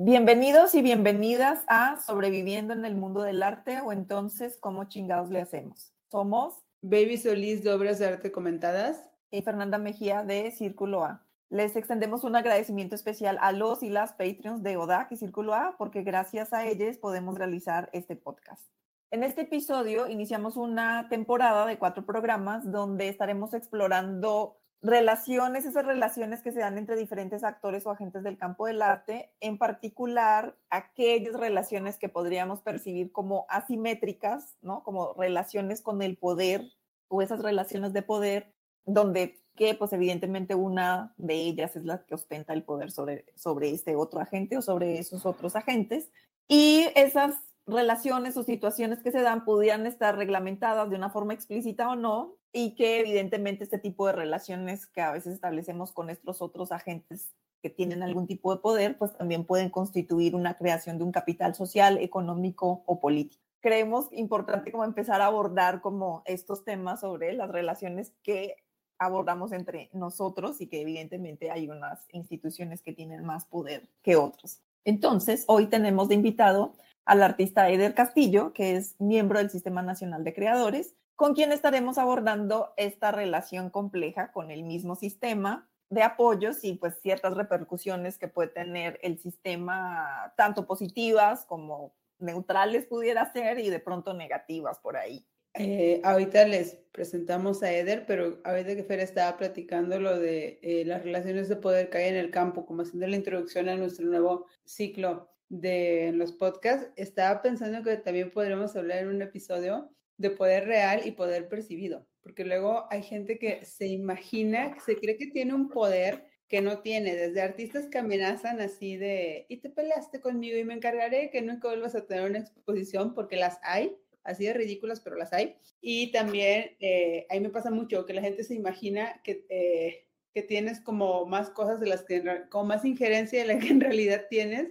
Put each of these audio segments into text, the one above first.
Bienvenidos y bienvenidas a Sobreviviendo en el Mundo del Arte o entonces, ¿cómo chingados le hacemos? Somos Baby Solís de Obras de Arte Comentadas y Fernanda Mejía de Círculo A. Les extendemos un agradecimiento especial a los y las Patreons de ODAC y Círculo A porque gracias a ellos podemos realizar este podcast. En este episodio iniciamos una temporada de cuatro programas donde estaremos explorando relaciones, esas relaciones que se dan entre diferentes actores o agentes del campo del arte, en particular aquellas relaciones que podríamos percibir como asimétricas, ¿no? Como relaciones con el poder o esas relaciones de poder donde que pues evidentemente una de ellas es la que ostenta el poder sobre, sobre este otro agente o sobre esos otros agentes. Y esas relaciones o situaciones que se dan pudieran estar reglamentadas de una forma explícita o no, y que evidentemente este tipo de relaciones que a veces establecemos con nuestros otros agentes que tienen algún tipo de poder, pues también pueden constituir una creación de un capital social, económico o político. Creemos importante como empezar a abordar como estos temas sobre las relaciones que abordamos entre nosotros y que evidentemente hay unas instituciones que tienen más poder que otros. Entonces, hoy tenemos de invitado al artista Eder Castillo, que es miembro del Sistema Nacional de Creadores, con quien estaremos abordando esta relación compleja con el mismo sistema de apoyos y pues ciertas repercusiones que puede tener el sistema, tanto positivas como neutrales pudiera ser y de pronto negativas por ahí. Eh, ahorita les presentamos a Eder, pero ahorita que Fer estaba platicando lo de eh, las relaciones de poder que hay en el campo, como haciendo la introducción a nuestro nuevo ciclo de los podcasts, estaba pensando que también podríamos hablar en un episodio de poder real y poder percibido, porque luego hay gente que se imagina, que se cree que tiene un poder que no tiene, desde artistas que amenazan así de, y te peleaste conmigo y me encargaré que nunca vuelvas a tener una exposición, porque las hay, así de ridículas, pero las hay. Y también, eh, ahí me pasa mucho que la gente se imagina que, eh, que tienes como más cosas de las que, como más injerencia de la que en realidad tienes,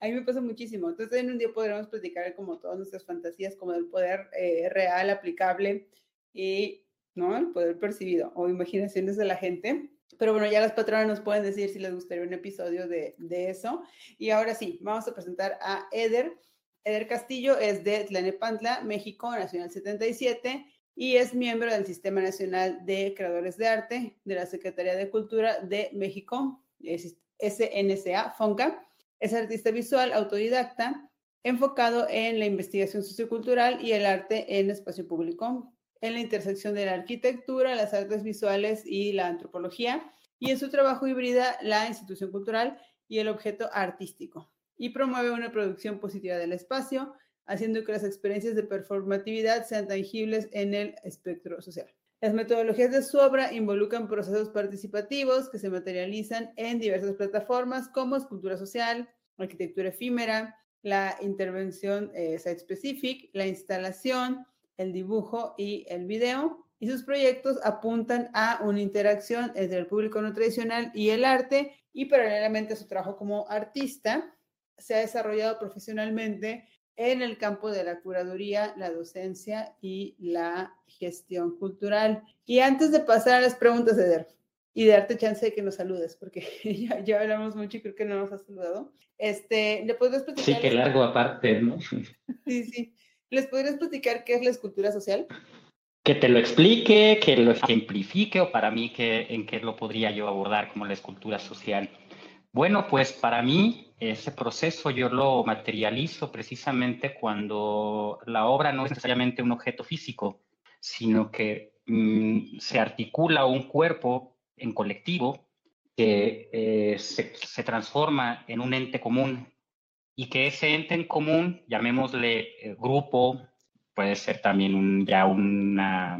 a mí me pasa muchísimo. Entonces, en un día podremos platicar como todas nuestras fantasías, como el poder eh, real, aplicable y, ¿no? El poder percibido o imaginaciones de la gente. Pero bueno, ya las patronas nos pueden decir si les gustaría un episodio de, de eso. Y ahora sí, vamos a presentar a Eder. Eder Castillo es de Tlanepantla, México, Nacional 77, y es miembro del Sistema Nacional de Creadores de Arte de la Secretaría de Cultura de México, SNSA, FONCA es artista visual autodidacta, enfocado en la investigación sociocultural y el arte en espacio público, en la intersección de la arquitectura, las artes visuales y la antropología, y en su trabajo hibrida la institución cultural y el objeto artístico, y promueve una producción positiva del espacio, haciendo que las experiencias de performatividad sean tangibles en el espectro social. Las metodologías de su obra involucran procesos participativos que se materializan en diversas plataformas como escultura social, arquitectura efímera, la intervención eh, site-specific, la instalación, el dibujo y el video. Y sus proyectos apuntan a una interacción entre el público no tradicional y el arte y paralelamente a su trabajo como artista, se ha desarrollado profesionalmente en el campo de la curaduría, la docencia y la gestión cultural. Y antes de pasar a las preguntas, Eder, y de darte chance de que nos saludes, porque ya, hablamos mucho y creo que no nos has saludado. Este, ¿Le podrías platicar? Sí, que largo aparte, ¿no? Sí, sí. ¿Les podrías platicar qué es la escultura social? Que te lo explique, que lo ejemplifique o para mí que, en qué lo podría yo abordar como la escultura social. Bueno, pues para mí ese proceso yo lo materializo precisamente cuando la obra no es necesariamente un objeto físico, sino que mm, se articula un cuerpo en colectivo que eh, se, transforma en un ente común y que ese ente en común, llamémosle eh, grupo, puede ser también ya una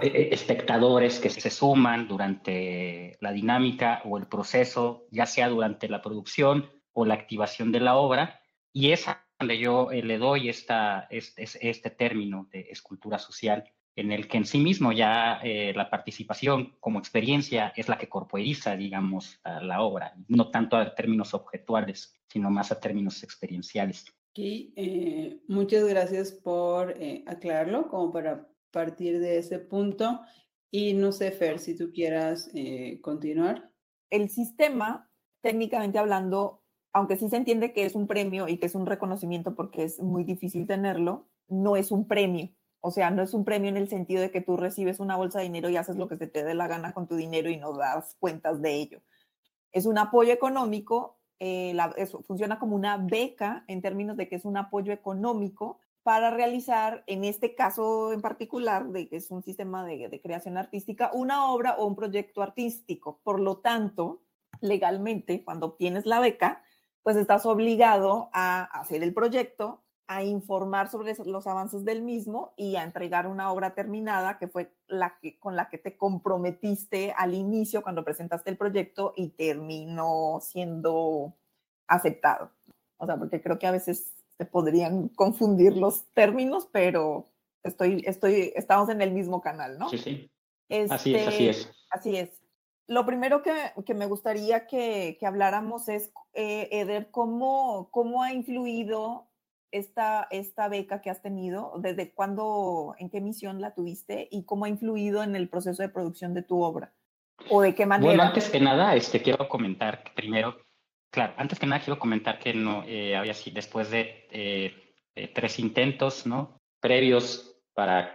espectadores que se suman durante la dinámica o el proceso, ya sea durante la producción o la activación de la obra, y es donde yo eh, le doy esta, este, este, término de escultura social, en el que en sí mismo ya eh, la participación como experiencia es la que corporiza, digamos, la obra, no tanto a términos objetuales, sino más a términos experienciales. Sí, eh, muchas gracias por aclararlo, como para partir de ese punto. Y no sé, Fer, si tú quieras eh, continuar. El sistema, técnicamente hablando, aunque sí se entiende que es un premio y que es un reconocimiento porque es muy difícil tenerlo, no es un premio. O sea, no es un premio en el sentido de que tú recibes una bolsa de dinero y haces lo que se te dé la gana con tu dinero y no das cuentas de ello. Es un apoyo económico, eh, funciona como una beca en términos de que es un apoyo económico para realizar, en este caso en particular, de que es un sistema de, creación artística, una obra o un proyecto artístico. Por lo tanto, legalmente, cuando obtienes la beca, pues estás obligado a hacer el proyecto, a informar sobre los avances del mismo y a entregar una obra terminada que fue la que, con la que te comprometiste al inicio cuando presentaste el proyecto y terminó siendo aceptado. O sea, porque creo que a veces se podrían confundir los términos, pero estoy, estoy, estamos en el mismo canal, ¿no? Sí, sí. así es, así es. Este, así es. Lo primero que, que me gustaría que, que habláramos es, eh, Eder, ¿cómo, ¿cómo ha influido esta, esta beca que has tenido? ¿Desde cuándo, en qué misión la tuviste y cómo ha influido en el proceso de producción de tu obra? ¿O de qué manera? Bueno, antes que nada, este, quiero comentar primero, claro, antes que nada quiero comentar que no, eh, había así, después de eh, tres intentos, ¿no? Previos para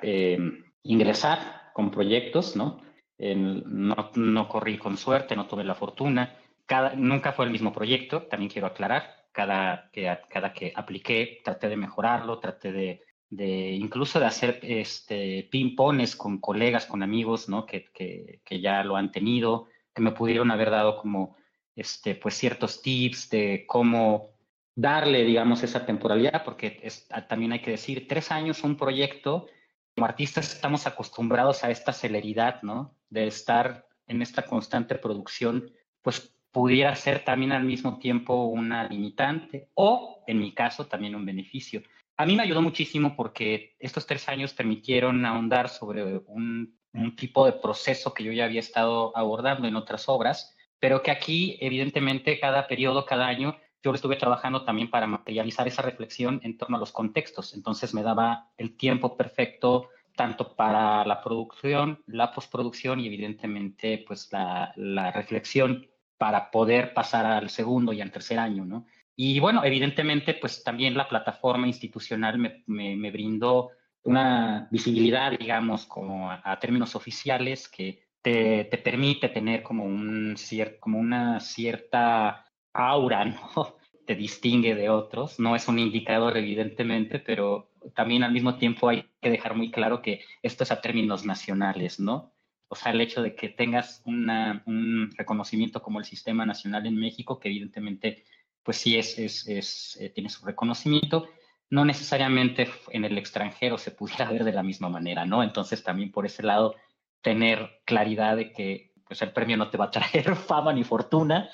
ingresar con proyectos, ¿no? no, no, corrí con suerte, no tuve la fortuna. Cada, nunca fue el mismo proyecto, también quiero aclarar. Cada que, cada que apliqué, traté de mejorarlo, traté de, de incluso de hacer este, ping-pongs con colegas, con amigos, ¿no? Que, que, que, ya lo han tenido, que me pudieron haber dado como, este, pues ciertos tips de cómo darle, digamos, esa temporalidad, porque es, también hay que decir, tres años un proyecto como artistas estamos acostumbrados a esta celeridad, ¿no? De estar en esta constante producción, pues pudiera ser también al mismo tiempo una limitante o, en mi caso, también un beneficio. A mí me ayudó muchísimo porque estos tres años permitieron ahondar sobre un, un tipo de proceso que yo ya había estado abordando en otras obras, pero que aquí, evidentemente, cada periodo, cada año, yo estuve trabajando también para materializar esa reflexión en torno a los contextos. Entonces me daba el tiempo perfecto tanto para la producción, la postproducción y evidentemente pues la, la reflexión para poder pasar al segundo y al tercer año, ¿no? Y bueno, evidentemente pues también la plataforma institucional me, me, brindó una visibilidad, digamos, como a, términos oficiales que te, te, permite tener como, un cier, como una cierta aura, ¿no? Te distingue de otros. No es un indicador, evidentemente, pero también al mismo tiempo hay que dejar muy claro que esto es a términos nacionales, ¿no? O sea, el hecho de que tengas un reconocimiento como el Sistema Nacional en México, que evidentemente, pues sí es, es, es eh, tiene su reconocimiento, no necesariamente en el extranjero se pudiera ver de la misma manera, ¿no? Entonces también por ese lado tener claridad de que pues el premio no te va a traer fama ni fortuna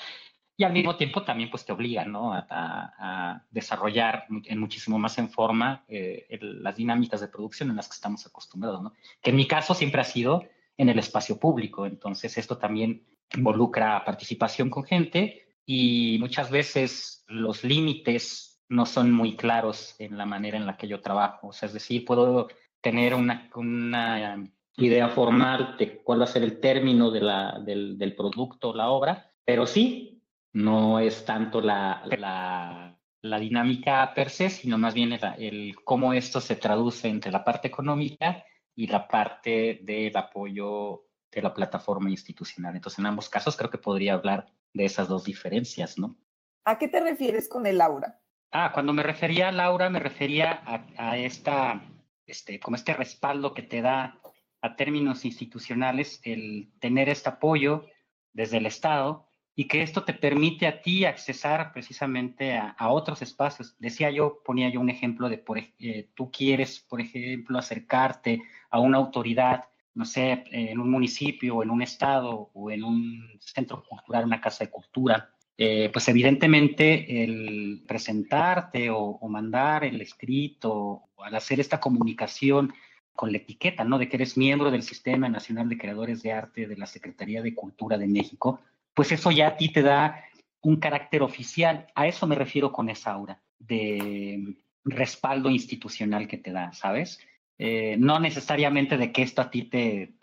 y al mismo tiempo también pues te obliga ¿no? a, desarrollar en muchísimo más en forma eh, las dinámicas de producción en las que estamos acostumbrados, ¿no? que en mi caso siempre ha sido en el espacio público, entonces esto también involucra participación con gente y muchas veces los límites no son muy claros en la manera en la que yo trabajo, o sea, es decir, puedo tener una, una idea formal de cuál va a ser el término de la, del, del producto o la obra, pero sí, no es tanto la, la, la, dinámica per se, sino más bien el, el, cómo esto se traduce entre la parte económica y la parte del apoyo de la plataforma institucional. Entonces, en ambos casos creo que podría hablar de esas dos diferencias, ¿no? ¿A qué te refieres con el aura? Ah, cuando me refería a Laura, me refería a, a esta, este, como este respaldo que te da términos institucionales el tener este apoyo desde el Estado y que esto te permite a ti accesar precisamente a, otros espacios. Decía yo, ponía yo un ejemplo de, por, eh, tú quieres, por ejemplo, acercarte a una autoridad, no sé, en un municipio o en un estado o en un centro cultural, una casa de cultura, eh, pues evidentemente el presentarte o, mandar el escrito al hacer esta comunicación con la etiqueta, ¿no? De que eres miembro del Sistema Nacional de Creadores de Arte de la Secretaría de Cultura de México, pues eso ya a ti te da un carácter oficial. A eso me refiero con esa aura de respaldo institucional que te da, ¿sabes? Eh, no necesariamente de que esto a ti te,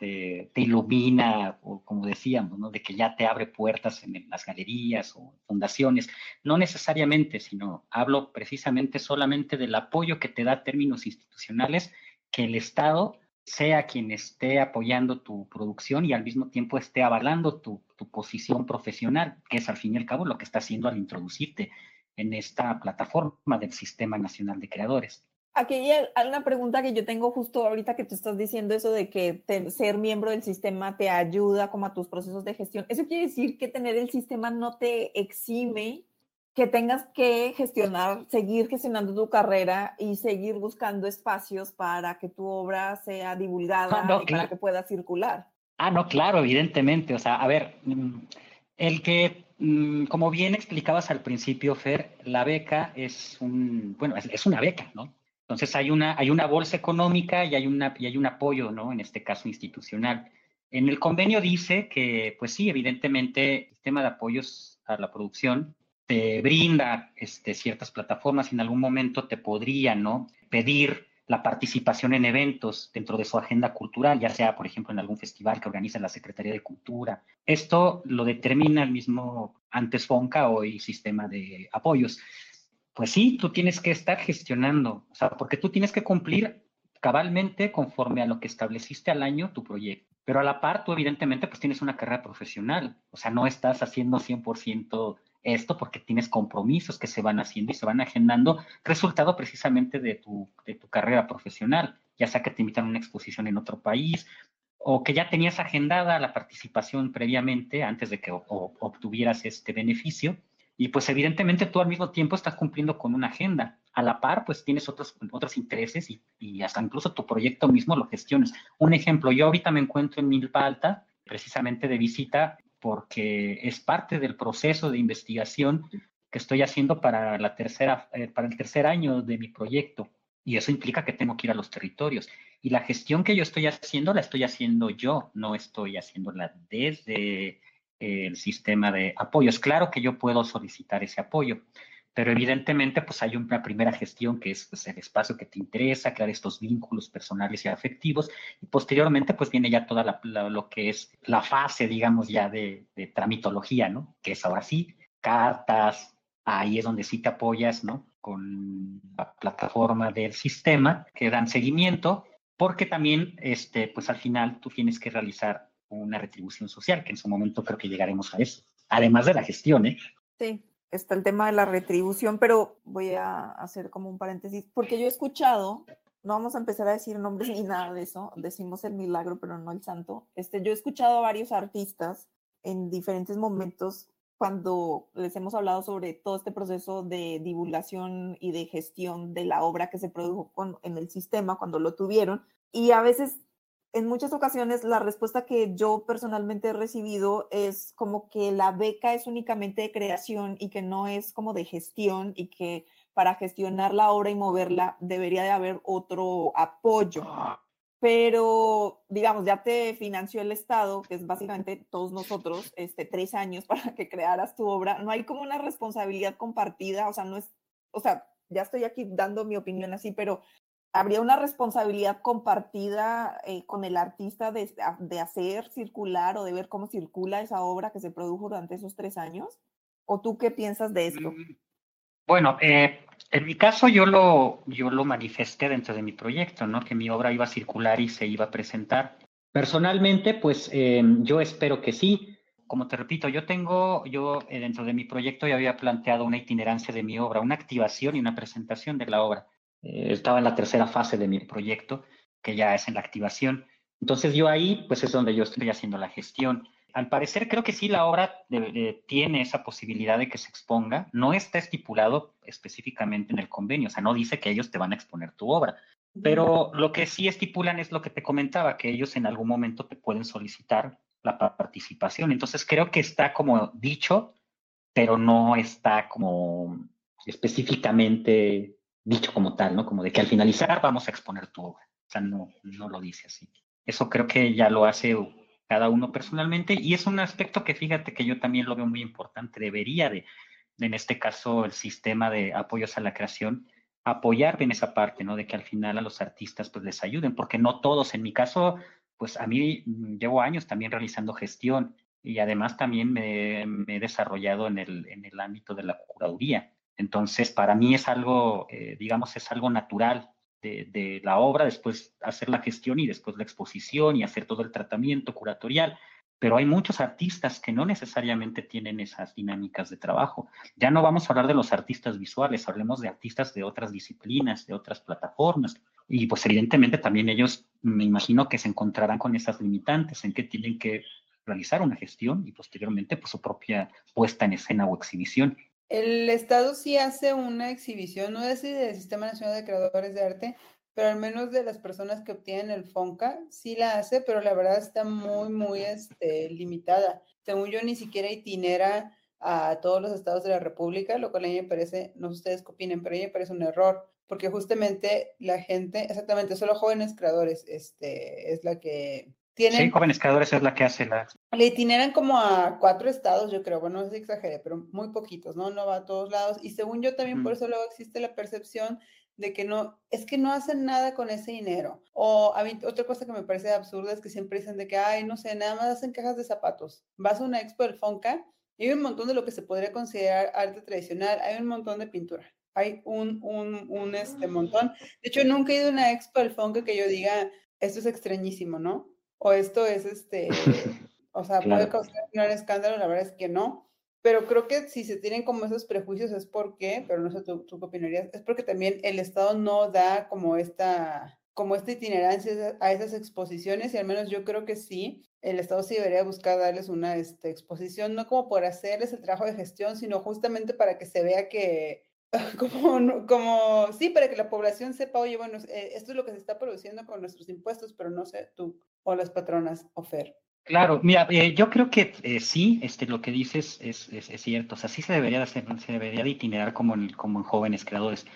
ilumina, o como decíamos, ¿no? de que ya te abre puertas en, las galerías o fundaciones, no necesariamente, sino hablo precisamente solamente del apoyo que te da términos institucionales, que el Estado sea quien esté apoyando tu producción y al mismo tiempo esté avalando tu, tu posición profesional, que es al fin y al cabo lo que está haciendo al introducirte en esta plataforma del Sistema Nacional de Creadores. Aquí hay una pregunta que yo tengo justo ahorita que tú estás diciendo eso de que ser miembro del sistema te ayuda como a tus procesos de gestión. ¿Eso quiere decir que tener el sistema no te exime que tengas que gestionar, seguir gestionando tu carrera y seguir buscando espacios para que tu obra sea divulgada ah, y para que pueda circular? Ah, no, claro, evidentemente. O sea, a ver, mm, el que, mm, como bien explicabas al principio, Fer, la beca es un, bueno, es una beca, ¿no? Entonces hay una, hay una bolsa económica y hay, una, y hay un apoyo, ¿no? En este caso institucional. En el convenio dice que, pues sí, evidentemente, el sistema de apoyos a la producción te brinda este, ciertas plataformas y en algún momento te podría, ¿no? Pedir la participación en eventos dentro de su agenda cultural, ya sea, por ejemplo, en algún festival que organiza la Secretaría de Cultura. Esto lo determina el mismo antes FONCA, hoy sistema de apoyos pues sí, tú tienes que estar gestionando, o sea, porque tú tienes que cumplir cabalmente conforme a lo que estableciste al año tu proyecto. Pero a la par, tú evidentemente pues tienes una carrera profesional, o sea, no estás haciendo 100% esto porque tienes compromisos que se van haciendo y se van agendando, resultado precisamente de tu, de tu carrera profesional, ya sea que te invitan a una exposición en otro país o que ya tenías agendada la participación previamente antes de que obtuvieras este beneficio y pues evidentemente tú al mismo tiempo estás cumpliendo con una agenda. A la par, pues tienes otros, otros intereses y, y hasta incluso tu proyecto mismo lo gestiones. Un ejemplo, yo ahorita me encuentro en Milpa Alta, precisamente de visita, porque es parte del proceso de investigación que estoy haciendo para, la tercera, eh, para el tercer año de mi proyecto. Y eso implica que tengo que ir a los territorios. Y la gestión que yo estoy haciendo, la estoy haciendo yo, no estoy haciéndola desde el sistema de apoyos. Claro que yo puedo solicitar ese apoyo, pero evidentemente pues hay una primera gestión que es pues, el espacio que te interesa, crear estos vínculos personales y afectivos, y posteriormente pues viene ya toda lo que es la fase, digamos, ya de, de tramitología, ¿no? Que es ahora sí, cartas, ahí es donde sí te apoyas, ¿no? Con la plataforma del sistema que dan seguimiento, porque también, este, pues al final tú tienes que realizar una retribución social, que en su momento creo que llegaremos a eso, además de la gestión. ¿eh? Sí, está el tema de la retribución, pero voy a hacer como un paréntesis, porque yo he escuchado, no vamos a empezar a decir nombres ni nada de eso, decimos el milagro, pero no el santo. Este, yo he escuchado a varios artistas en diferentes momentos cuando les hemos hablado sobre todo este proceso de divulgación y de gestión de la obra que se produjo en el sistema cuando lo tuvieron. Y a veces en muchas ocasiones la respuesta que yo personalmente he recibido es como que la beca es únicamente de creación y que no es como de gestión y que para gestionar la obra y moverla debería de haber otro apoyo. Ah. Pero, digamos, ya te financió el Estado, que es básicamente todos nosotros, este, tres años para que crearas tu obra. No hay como una responsabilidad compartida, o sea, no es, o sea, ya estoy aquí dando mi opinión así, pero habría una responsabilidad compartida eh, con el artista de, de, hacer circular o de ver cómo circula esa obra que se produjo durante esos tres años? ¿O tú qué piensas de esto? Mm, bueno, eh, en mi caso yo lo, yo lo manifesté dentro de mi proyecto, ¿no? Que mi obra iba a circular y se iba a presentar. Personalmente, pues eh, yo espero que sí. Como te repito, yo tengo, yo dentro de mi proyecto ya había planteado una itinerancia de mi obra, una activación y una presentación de la obra eh, estaba en la tercera fase de mi proyecto, que ya es en la activación. Entonces yo ahí, pues es donde yo estoy haciendo la gestión. Al parecer creo que sí la obra tiene esa posibilidad de que se exponga. No está estipulado específicamente en el convenio, o sea, no dice que ellos te van a exponer tu obra. Pero lo que sí estipulan es lo que te comentaba, que ellos en algún momento te pueden solicitar la participación. Entonces creo que está como dicho, pero no está como específicamente dicho como tal, ¿no? Como de que al finalizar vamos a exponer tu obra. O sea, no, no lo dice así. Eso creo que ya lo hace cada uno personalmente y es un aspecto que fíjate que yo también lo veo muy importante. Debería de, en este caso, el sistema de apoyos a la creación, apoyar en esa parte, ¿no? De que al final a los artistas pues les ayuden, porque no todos, en mi caso, pues a mí mm, llevo años también realizando gestión y además también me, he desarrollado en el, en el ámbito de la curaduría. Entonces, para mí es algo, eh, digamos, es algo natural de, la obra, después hacer la gestión y después la exposición y hacer todo el tratamiento curatorial pero hay muchos artistas que no necesariamente tienen esas dinámicas de trabajo. Ya no vamos a hablar de los artistas visuales, hablemos de artistas de otras disciplinas, de otras plataformas. Y pues evidentemente también ellos me imagino que se encontrarán con esas limitantes en que tienen que realizar una gestión y posteriormente pues su propia puesta en escena o exhibición. El Estado sí hace una exhibición, no es del Sistema Nacional de Creadores de Arte, pero al menos de las personas que obtienen el FONCA, sí la hace, pero la verdad está muy, muy este, limitada. Según yo, ni siquiera itinera a todos los estados de la República, lo cual a mí me parece, no sé ustedes qué opinen, pero a mí me parece un error, porque justamente la gente, exactamente, solo jóvenes creadores, este, es la que tienen... Sí, jóvenes creadores es la que hace la... Le itineran como a cuatro estados, yo creo, bueno, no sé si exageré, pero muy poquitos, ¿no? No va a todos lados, y según yo también por eso luego existe la percepción de que no, es que no hacen nada con ese dinero. O a mí, otra cosa que me parece absurda es que siempre dicen de que, ay, no sé, nada más hacen cajas de zapatos. Vas a una expo del Fonca y hay un montón de lo que se podría considerar arte tradicional, hay un montón de pintura. Hay un, un, un este montón. De hecho, nunca he ido a una expo del Fonca que yo diga, esto es extrañísimo, ¿no? O esto es este, o sea, puede causar un escándalo, la verdad es que no pero creo que si se tienen como esos prejuicios es porque, pero no sé tú, qué opinarías, es porque también el Estado no da como esta, como esta itinerancia a esas exposiciones y al menos yo creo que sí, el Estado sí debería buscar darles una este, exposición, no como por hacerles el trabajo de gestión, sino justamente para que se vea que, como, como, sí, para que la población sepa, oye, bueno, eh, esto es lo que se está produciendo con nuestros impuestos, pero no sé tú o las patronas, Ofer. Claro, mira, eh, yo creo que eh, sí, este, lo que dices es, es, cierto, o sea, sí se debería de hacer, se debería de itinerar como en, como en jóvenes creadores.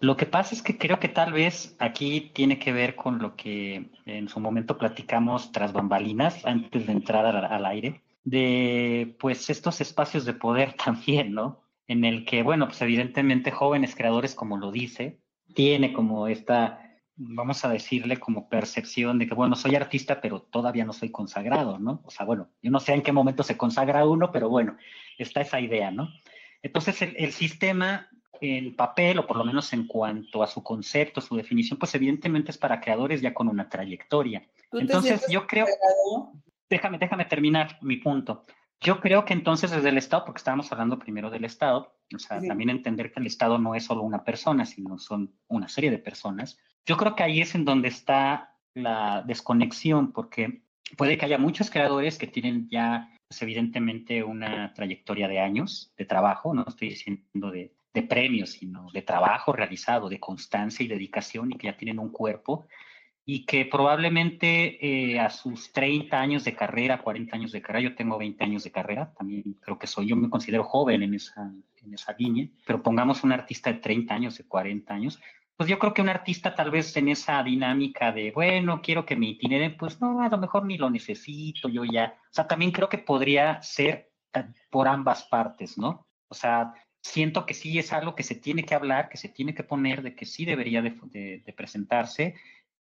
Lo que pasa es que creo que tal vez aquí tiene que ver con lo que en su momento platicamos tras bambalinas, antes de entrar al, al aire, de pues estos espacios de poder también, ¿no? En el que, bueno, pues evidentemente jóvenes creadores, como lo dice, tiene como esta vamos a decirle como percepción de que, bueno, soy artista, pero todavía no soy consagrado, ¿no? O sea, bueno, yo no sé en qué momento se consagra uno, pero bueno, está esa idea, ¿no? Entonces, el, sistema en papel, o por lo menos en cuanto a su concepto, su definición, pues evidentemente es para creadores ya con una trayectoria. Entonces, yo creo... Déjame, déjame terminar mi punto. Yo creo que entonces desde el Estado, porque estábamos hablando primero del Estado, o sea, también entender que el Estado no es solo una persona, sino son una serie de personas, yo creo que ahí es en donde está la desconexión, porque puede que haya muchos creadores que tienen ya, pues, evidentemente, una trayectoria de años de trabajo, no estoy diciendo de, premios, sino de trabajo realizado, de constancia y dedicación, y que ya tienen un cuerpo, y que probablemente eh, a sus 30 años de carrera, 40 años de carrera, yo tengo 20 años de carrera, también creo que soy, yo me considero joven en esa, en esa línea, pero pongamos un artista de 30 años, de 40 años, pues yo creo que un artista tal vez en esa dinámica de, bueno, quiero que me itinere, pues no, a lo mejor ni lo necesito, yo ya. O sea, también creo que podría ser por ambas partes, ¿no? O sea, siento que sí es algo que se tiene que hablar, que se tiene que poner, de que sí debería de, de presentarse,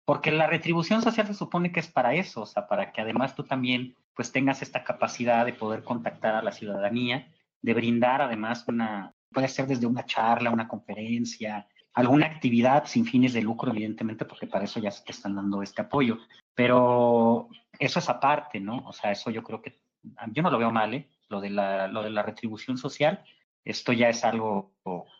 porque la retribución social se supone que es para eso, o sea, para que además tú también pues tengas esta capacidad de poder contactar a la ciudadanía, de brindar además una, puede ser desde una charla, una conferencia, alguna actividad sin fines de lucro, evidentemente, porque para eso ya se te están dando este apoyo. Pero eso es aparte, ¿no? O sea, eso yo creo que, yo no lo veo mal, ¿eh? Lo de la, lo de la retribución social, esto ya es algo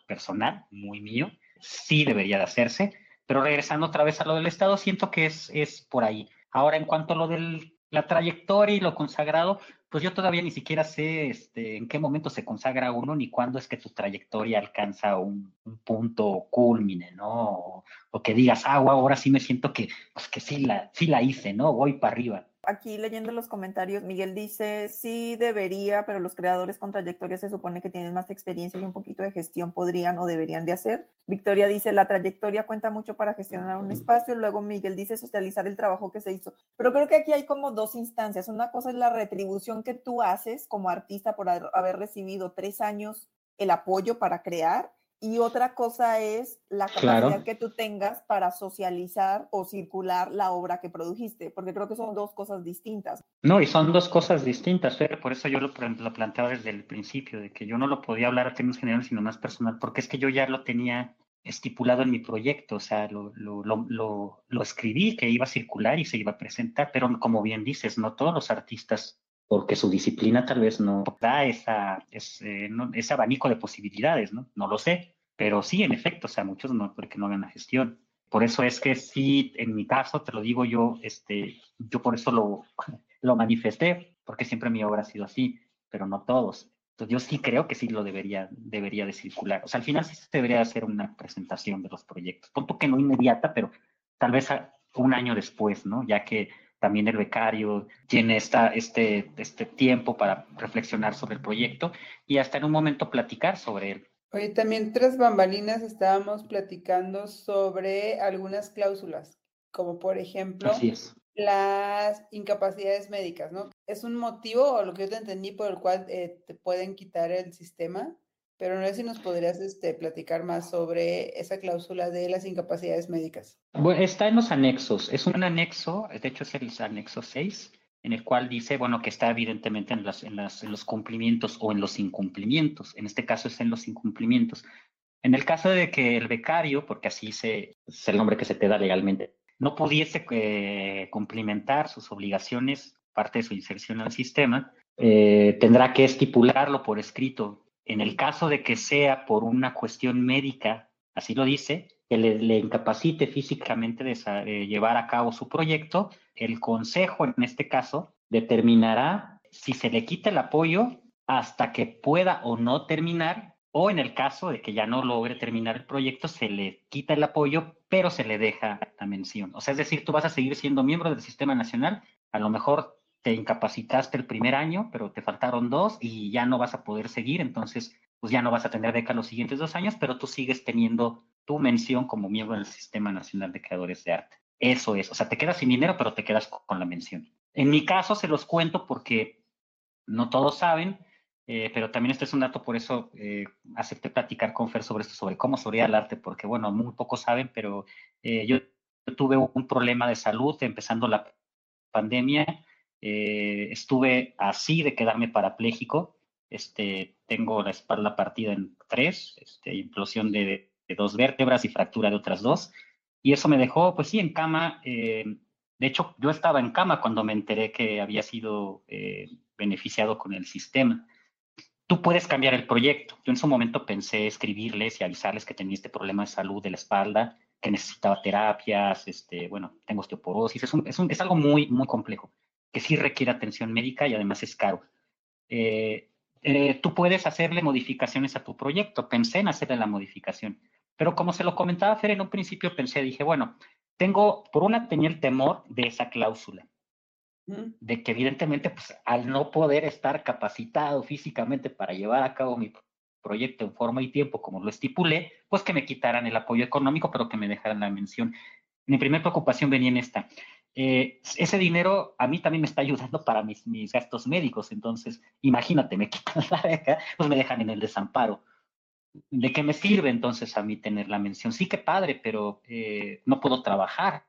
personal, muy mío, sí debería de hacerse, pero regresando otra vez a lo del Estado, siento que es, es por ahí. Ahora, en cuanto a lo de la trayectoria y lo consagrado, pues yo todavía ni siquiera sé este, en qué momento se consagra uno ni cuándo es que tu trayectoria alcanza un, punto culmine, ¿no? O, que digas, ah, ahora sí me siento que, pues que sí la, sí la hice, ¿no? Voy para arriba aquí leyendo los comentarios, Miguel dice, sí debería, pero los creadores con trayectoria se supone que tienen más experiencia y un poquito de gestión podrían o deberían de hacer. Victoria dice, la trayectoria cuenta mucho para gestionar un espacio. Luego Miguel dice, socializar el trabajo que se hizo. Pero creo que aquí hay como dos instancias. Una cosa es la retribución que tú haces como artista por haber recibido tres años el apoyo para crear y otra cosa es la capacidad que tú tengas para socializar o circular la obra que produjiste, porque creo que son dos cosas distintas. No, y son dos cosas distintas, pero por eso yo lo, lo planteaba desde el principio, de que yo no lo podía hablar a términos generales, sino más personal, porque es que yo ya lo tenía estipulado en mi proyecto, o sea, lo, lo, lo, lo, escribí que iba a circular y se iba a presentar, pero como bien dices, no todos los artistas, porque su disciplina tal vez no da esa, ese, ese abanico de posibilidades, ¿no? No lo sé, pero sí, en efecto, o sea, muchos no, porque no hagan la gestión. Por eso es que sí, en mi caso, te lo digo yo, este, yo por eso lo, lo manifesté, porque siempre mi obra ha sido así, pero no todos yo sí creo que sí lo debería, debería de circular. O sea, al final sí se debería hacer una presentación de los proyectos. Punto que no inmediata, pero tal vez un año después, ¿no? Ya que también el becario tiene esta, este, este tiempo para reflexionar sobre el proyecto y hasta en un momento platicar sobre él. Oye, también tras bambalinas estábamos platicando sobre algunas cláusulas, como por ejemplo las incapacidades médicas, ¿no? Es un motivo, o lo que yo te entendí, por el cual eh, te pueden quitar el sistema, pero no sé si nos podrías este, platicar más sobre esa cláusula de las incapacidades médicas. Bueno, está en los anexos, es un anexo, de hecho es el anexo 6, en el cual dice, bueno, que está evidentemente en, las, en, las, en los cumplimientos o en los incumplimientos, en este caso es en los incumplimientos. En el caso de que el becario, porque así se, es el nombre que se te da legalmente, no pudiese eh, cumplimentar sus obligaciones, parte de su inserción al sistema, eh, tendrá que estipularlo por escrito. En el caso de que sea por una cuestión médica, así lo dice, que le, incapacite físicamente de, llevar a cabo su proyecto, el consejo en este caso determinará si se le quita el apoyo hasta que pueda o no terminar o en el caso de que ya no logre terminar el proyecto, se le quita el apoyo, pero se le deja la mención. O sea, es decir, tú vas a seguir siendo miembro del Sistema Nacional, a lo mejor te incapacitaste el primer año, pero te faltaron dos y ya no vas a poder seguir, entonces pues ya no vas a tener beca los siguientes dos años, pero tú sigues teniendo tu mención como miembro del Sistema Nacional de Creadores de Arte. Eso es, o sea, te quedas sin dinero, pero te quedas con la mención. En mi caso se los cuento porque no todos saben, eh, pero también este es un dato, por eso eh, acepté platicar con Fer sobre esto, sobre cómo sobre el arte, porque bueno, muy pocos saben, pero eh, yo, tuve un problema de salud empezando la pandemia, estuve así de quedarme parapléjico, este, tengo la espalda partida en tres, este, implosión de, de, dos vértebras y fractura de otras dos, y eso me dejó, pues sí, en cama. de hecho, yo estaba en cama cuando me enteré que había sido beneficiado con el sistema tú puedes cambiar el proyecto. Yo en su momento pensé escribirles y avisarles que tenía este problema de salud de la espalda, que necesitaba terapias, este, bueno, tengo osteoporosis, es, es, es algo muy, muy complejo, que sí requiere atención médica y además es caro. Eh, eh, tú puedes hacerle modificaciones a tu proyecto, pensé en hacerle la modificación, pero como se lo comentaba Fer en un principio, pensé, dije, bueno, tengo, por una tenía el temor de esa cláusula, de que evidentemente pues, al no poder estar capacitado físicamente para llevar a cabo mi proyecto en forma y tiempo como lo estipulé, pues que me quitaran el apoyo económico, pero que me dejaran la mención. Mi primera preocupación venía en esta. Eh, ese dinero a mí también me está ayudando para mis, mis gastos médicos, entonces imagínate, me quitan la beca, pues me dejan en el desamparo. ¿De qué me sirve entonces a mí tener la mención? Sí que padre, pero eh, no puedo trabajar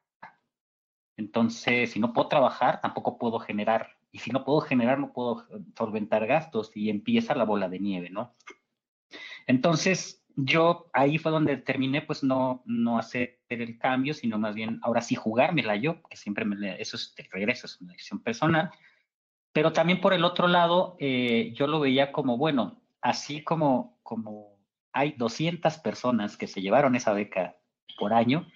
entonces, si no puedo trabajar, tampoco puedo generar. Y si no puedo generar, no puedo solventar gastos y empieza la bola de nieve, ¿no? Entonces, yo ahí fue donde terminé, pues no, no hacer el cambio, sino más bien ahora sí jugármela yo, que siempre me, eso es de regreso, es una decisión personal. Pero también por el otro lado, eh, yo lo veía como, bueno, así como, como hay 200 personas que se llevaron esa beca por año,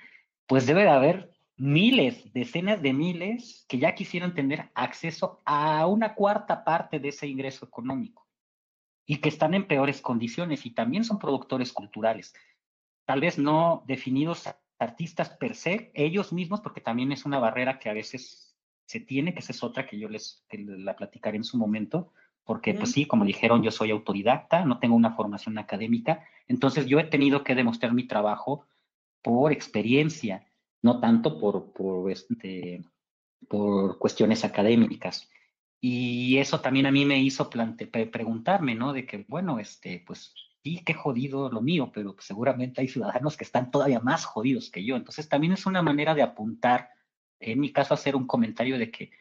pues debe de haber miles, decenas de miles que ya quisieran tener acceso a una cuarta parte de ese ingreso económico y que están en peores condiciones y también son productores culturales. Tal vez no definidos artistas per se, ellos mismos, porque también es una barrera que a veces se tiene, que esa es otra que yo les la platicaré en su momento, porque pues sí, como dijeron, yo soy autodidacta, no tengo una formación académica, entonces yo he tenido que demostrar mi trabajo por experiencia no tanto por, por, este, por cuestiones académicas. Y eso también a mí me hizo plante preguntarme, ¿no? De que, bueno, este, pues sí, qué jodido lo mío, pero seguramente hay ciudadanos que están todavía más jodidos que yo. Entonces también es una manera de apuntar, en mi caso, hacer un comentario de que,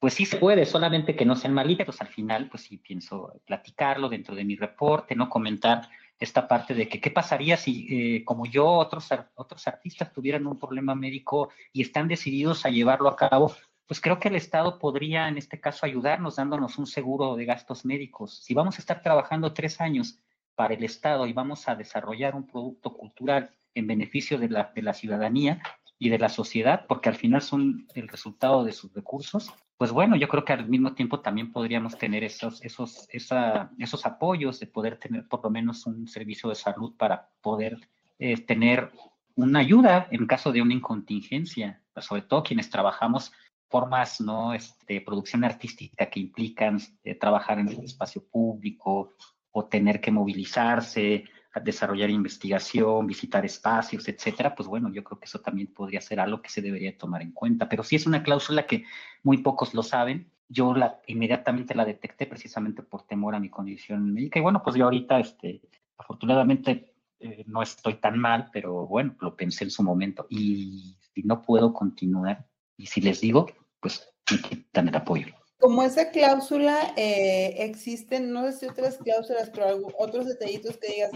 pues sí se puede, solamente que no sean malísimos. Al final, pues sí pienso platicarlo dentro de mi reporte, no comentar esta parte de que qué pasaría si, eh, como yo, otros, otros artistas tuvieran un problema médico y están decididos a llevarlo a cabo, pues creo que el Estado podría en este caso ayudarnos dándonos un seguro de gastos médicos. Si vamos a estar trabajando tres años para el Estado y vamos a desarrollar un producto cultural en beneficio de la, de la ciudadanía y de la sociedad, porque al final son el resultado de sus recursos, pues bueno, yo creo que al mismo tiempo también podríamos tener esos, esos, esa, esos apoyos de poder tener por lo menos un servicio de salud para poder eh, tener una ayuda en caso de una contingencia, sobre todo quienes trabajamos formas ¿no? Este, producción artística que implican eh, trabajar en el espacio público o tener que movilizarse, desarrollar investigación, visitar espacios, etcétera, pues bueno, yo creo que eso también podría ser algo que se debería tomar en cuenta. Pero sí es una cláusula que muy pocos lo saben. Yo la, inmediatamente la detecté precisamente por temor a mi condición médica. Y bueno, pues yo ahorita, este, afortunadamente, eh, no estoy tan mal, pero bueno, lo pensé en su momento. Y si no puedo continuar, y si les digo, pues me quitan el apoyo. Como esa cláusula, eh, existen, no sé si otras cláusulas, pero otros detallitos que digas,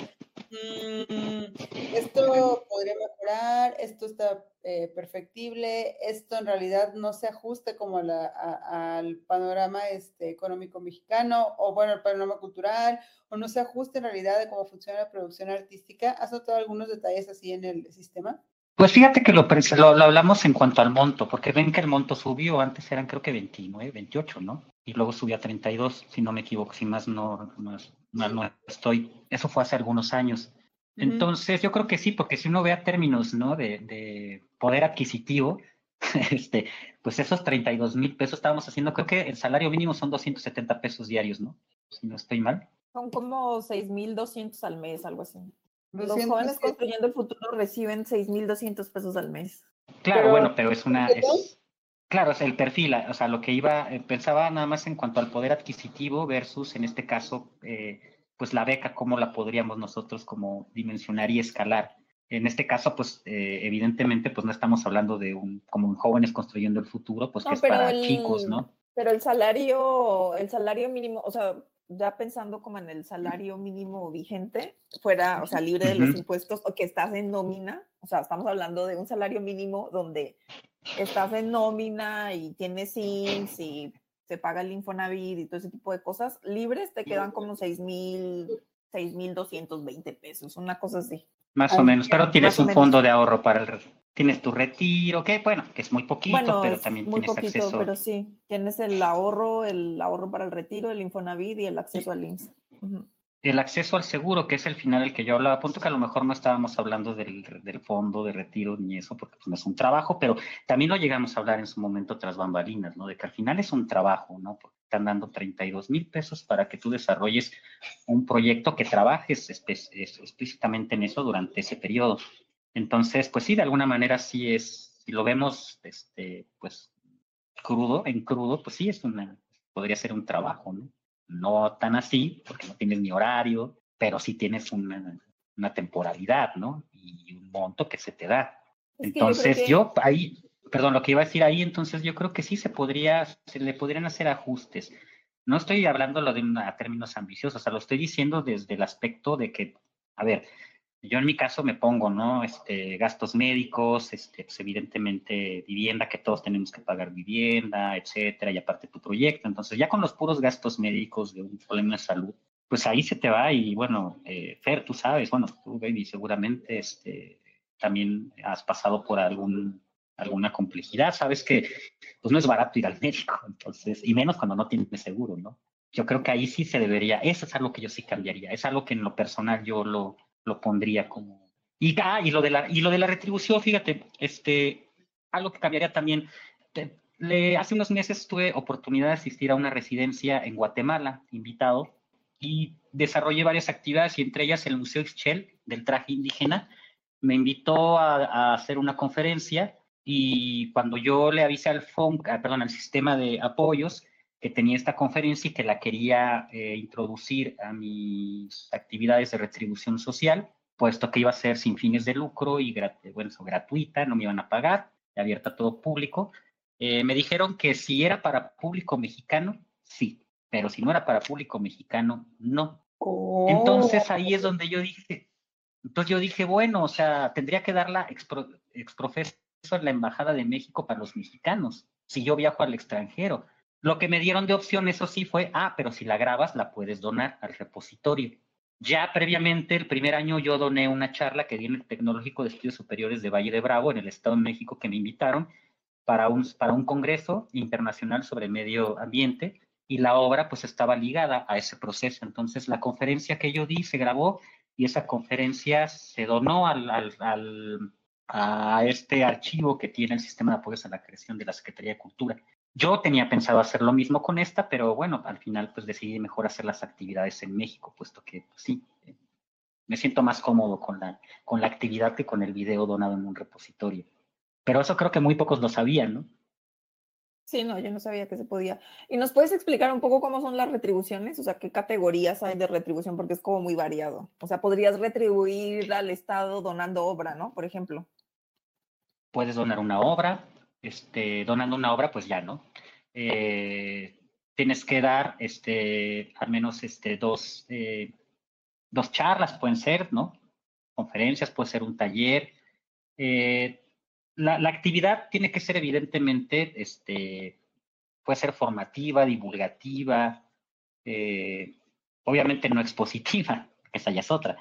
mm, esto podría mejorar, esto está eh, perfectible, esto en realidad no se ajusta como al panorama este, económico mexicano, o bueno, al panorama cultural, o no se ajusta en realidad de cómo funciona la producción artística. ¿Has notado algunos detalles así en el sistema? Pues fíjate que lo, lo, hablamos en cuanto al monto, porque ven que el monto subió, antes eran creo que 29, 28, ¿no? Y luego subió a 32, si no me equivoco, si más no, más, no estoy. Eso fue hace algunos años. Entonces, yo creo que sí, porque si uno ve a términos, ¿no? De, de poder adquisitivo, este, pues esos 32 mil pesos estábamos haciendo, creo que el salario mínimo son 270 pesos diarios, ¿no? Si no estoy mal. Son como 6.200 al mes, algo así. Los jóvenes construyendo el futuro reciben 6.200 pesos al mes. Claro, bueno, pero es una... claro, es el perfil, o sea, lo que iba, eh, pensaba nada más en cuanto al poder adquisitivo versus, en este caso, eh, pues la beca, cómo la podríamos nosotros como dimensionar y escalar. En este caso, pues eh, evidentemente, pues no estamos hablando de un, como jóvenes construyendo el futuro, pues que es para chicos, ¿no? Pero el salario, el salario mínimo, o sea, ya pensando como en el salario mínimo vigente, fuera, o sea, libre de los impuestos o que estás en nómina, o sea, estamos hablando de un salario mínimo donde estás en nómina y tienes IMSS y se paga el Infonavit y todo ese tipo de cosas, libres te quedan como 6 mil, 6 mil 220 pesos, una cosa así. Más o menos, pero tienes un fondo de ahorro para el tienes tu retiro, que bueno, que es muy poquito, pero también muy tienes poquito, acceso. Pero sí, tienes el ahorro, el ahorro para el retiro, el Infonavit y el acceso al IMSS. El acceso al seguro, que es el final del que yo hablaba, punto que a lo mejor no estábamos hablando del, fondo de retiro ni eso, porque pues, no es un trabajo, pero también lo llegamos a hablar en su momento tras bambalinas, ¿no? De que al final es un trabajo, ¿no? Porque están dando 32 mil pesos para que tú desarrolles un proyecto que trabajes explícitamente en eso durante ese periodo. Entonces, pues sí, de alguna manera sí es, si lo vemos, este, pues crudo, en crudo, pues sí es una, podría ser un trabajo, ¿no? No tan así, porque no tienes ni horario, pero sí tienes una, una temporalidad, ¿no? Y un monto que se te da. entonces, yo, ahí, perdón, lo que iba a decir ahí, entonces yo creo que sí se podría, se le podrían hacer ajustes. No estoy hablando de a términos ambiciosos, o sea, lo estoy diciendo desde el aspecto de que, a ver, yo en mi caso me pongo, ¿no? Este, gastos médicos, este, pues evidentemente vivienda, que todos tenemos que pagar vivienda, etcétera, y aparte tu proyecto. Entonces, ya con los puros gastos médicos de un problema de salud, pues ahí se te va y bueno, eh, Fer, tú sabes, bueno, tú, baby, seguramente este, también has pasado por algún, alguna complejidad, sabes que pues no es barato ir al médico, entonces, y menos cuando no tienes seguro, ¿no? Yo creo que ahí sí se debería, eso es algo que yo sí cambiaría, es algo que en lo personal yo lo, lo pondría como... Y, ah, y, lo de la, y lo de la retribución, fíjate, este, algo que cambiaría también. le, hace unos meses tuve oportunidad de asistir a una residencia en Guatemala, invitado, y desarrollé varias actividades, y entre ellas el Museo Ixchel del traje indígena me invitó a, hacer una conferencia y cuando yo le avisé al FONC, perdón, al sistema de apoyos, que tenía esta conferencia y que la quería eh, introducir a mis actividades de retribución social, puesto que iba a ser sin fines de lucro y bueno, gratuita, no me iban a pagar, abierta a todo público. Eh, me dijeron que si era para público mexicano, sí, pero si no era para público mexicano, no. Entonces ahí es donde yo dije, entonces yo dije, bueno, o sea, tendría que darla expro, exprofeso en la Embajada de México para los mexicanos, si yo viajo al extranjero. Lo que me dieron de opción, eso sí, fue, ah, pero si la grabas, la puedes donar al repositorio. Ya previamente, el primer año, yo doné una charla que di en el Tecnológico de Estudios Superiores de Valle de Bravo, en el Estado de México, que me invitaron para un, para un congreso internacional sobre medio ambiente, y la obra pues estaba ligada a ese proceso. Entonces, la conferencia que yo di se grabó y esa conferencia se donó al, al, a este archivo que tiene el sistema de apoyos a la creación de la Secretaría de Cultura. Yo tenía pensado hacer lo mismo con esta, pero bueno, al final pues decidí mejor hacer las actividades en México, puesto que pues, sí, eh, me siento más cómodo con la, con la actividad que con el video donado en un repositorio. Pero eso creo que muy pocos lo sabían, ¿no? Sí, no, yo no sabía que se podía. ¿Y nos puedes explicar un poco cómo son las retribuciones? O sea, qué categorías hay de retribución, porque es como muy variado. O sea, podrías retribuir al Estado donando obra, ¿no? Por ejemplo. Puedes donar una obra, este, donando una obra, pues ya, ¿no? Eh, tienes que dar este, al menos este, dos, eh, dos charlas, pueden ser, ¿no? Conferencias, puede ser un taller. Eh, la, la, actividad tiene que ser evidentemente, este, puede ser formativa, divulgativa, obviamente no expositiva, esa ya es otra,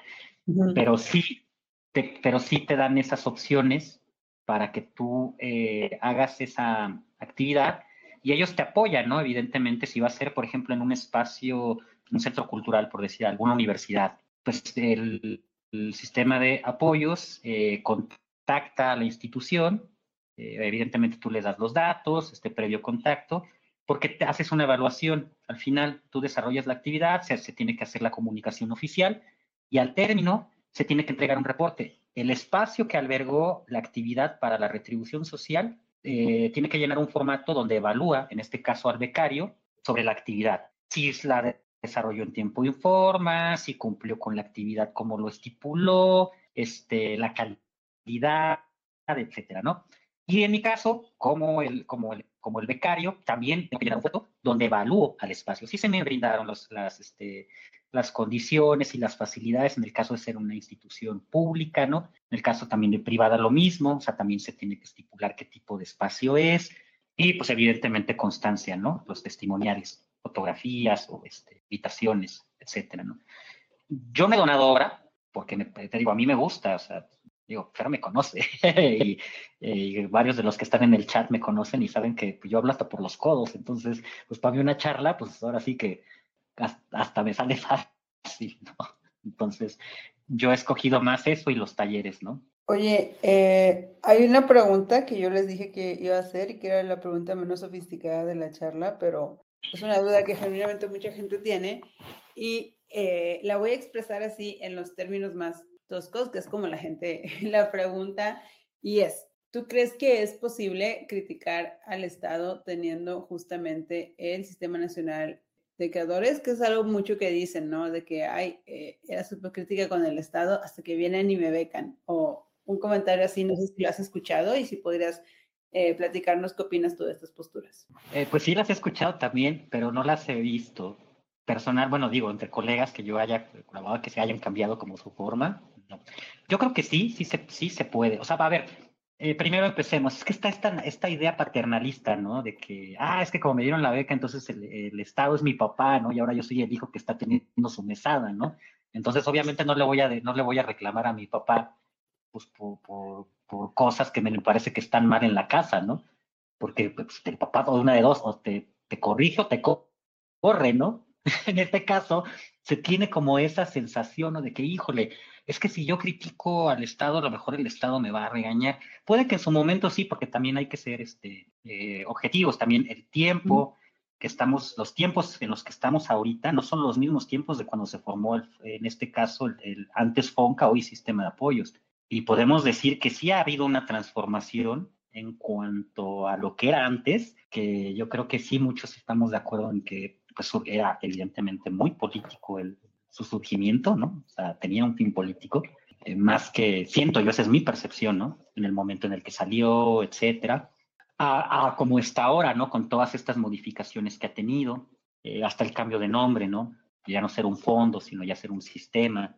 pero sí, te, pero sí te dan esas opciones para que tú eh, hagas esa actividad y ellos te apoyan, ¿no? Evidentemente, si va a ser, por ejemplo, en un espacio, un centro cultural, por decir, alguna universidad, pues el, sistema de apoyos eh, contacta a la institución, eh, evidentemente tú le das los datos, este previo contacto, porque te haces una evaluación. Al final tú desarrollas la actividad, se, se tiene que hacer la comunicación oficial y al término se tiene que entregar un reporte el espacio que albergó la actividad para la retribución social eh, tiene que llenar un formato donde evalúa, en este caso al becario, sobre la actividad. Si la desarrolló en tiempo y forma, si cumplió con la actividad como lo estipuló, este, la calidad, etcétera, ¿no? Y en mi caso, como el, como el, como el becario, también tengo que llenar un foto donde evalúo al espacio. Si se me brindaron los, las, este, las condiciones y las facilidades en el caso de ser una institución pública, ¿no? En el caso también de privada lo mismo, o sea, también se tiene que estipular qué tipo de espacio es y pues evidentemente constancia, ¿no? Los testimoniales, fotografías o este, invitaciones, etcétera, ¿no? Yo me he donado obra porque te digo, a mí me gusta, o sea, digo, Fer me conoce y, y, varios de los que están en el chat me conocen y saben que yo hablo hasta por los codos, entonces, pues para mí una charla, pues ahora sí que hasta me sale fácil, ¿no? Entonces, yo he escogido más eso y los talleres, ¿no? Oye, eh, hay una pregunta que yo les dije que iba a hacer y que era la pregunta menos sofisticada de la charla, pero es una duda que genuinamente mucha gente tiene y eh, la voy a expresar así en los términos más toscos, que es como la gente la pregunta, y es, ¿tú crees que es posible criticar al Estado teniendo justamente el Sistema Nacional de creadores, que es algo mucho que dicen, ¿no? De que hay, eh, era súper crítica con el Estado hasta que vienen y me becan. O un comentario así, no sé si lo has escuchado y si podrías eh, platicarnos qué opinas tú de estas posturas. Eh, pues sí las he escuchado también, pero no las he visto. Personal, bueno, digo, entre colegas que yo haya colaborado, que se hayan cambiado como su forma. No. Yo creo que sí, sí se, sí se puede. O sea, va a ver, eh, primero empecemos. Es que está esta, idea paternalista, ¿no? De que, ah, es que como me dieron la beca, entonces el, Estado es mi papá, ¿no? Y ahora yo soy el hijo que está teniendo su mesada, ¿no? Entonces, obviamente, no le voy a, no le voy a reclamar a mi papá pues, por, cosas que me parece que están mal en la casa, ¿no? Porque pues, el papá, o una de dos, o te corrige o te corre, ¿no? en este caso, se tiene como esa sensación, ¿no? De que, híjole, es que si yo critico al Estado, a lo mejor el Estado me va a regañar. Puede que en su momento sí, porque también hay que ser este, eh, objetivos, también el tiempo que estamos, los tiempos en los que estamos ahorita no son los mismos tiempos de cuando se formó, en este caso, el, antes FONCA, hoy Sistema de Apoyos. Y podemos decir que sí ha habido una transformación en cuanto a lo que era antes, que yo creo que sí muchos estamos de acuerdo en que pues era evidentemente muy político el, su surgimiento, ¿no? O sea, tenía un fin político, eh, más que, siento yo, esa es mi percepción, ¿no? En el momento en el que salió, etcétera, a, como está ahora, ¿no? Con todas estas modificaciones que ha tenido, eh, hasta el cambio de nombre, ¿no? Ya no ser un fondo, sino ya ser un sistema.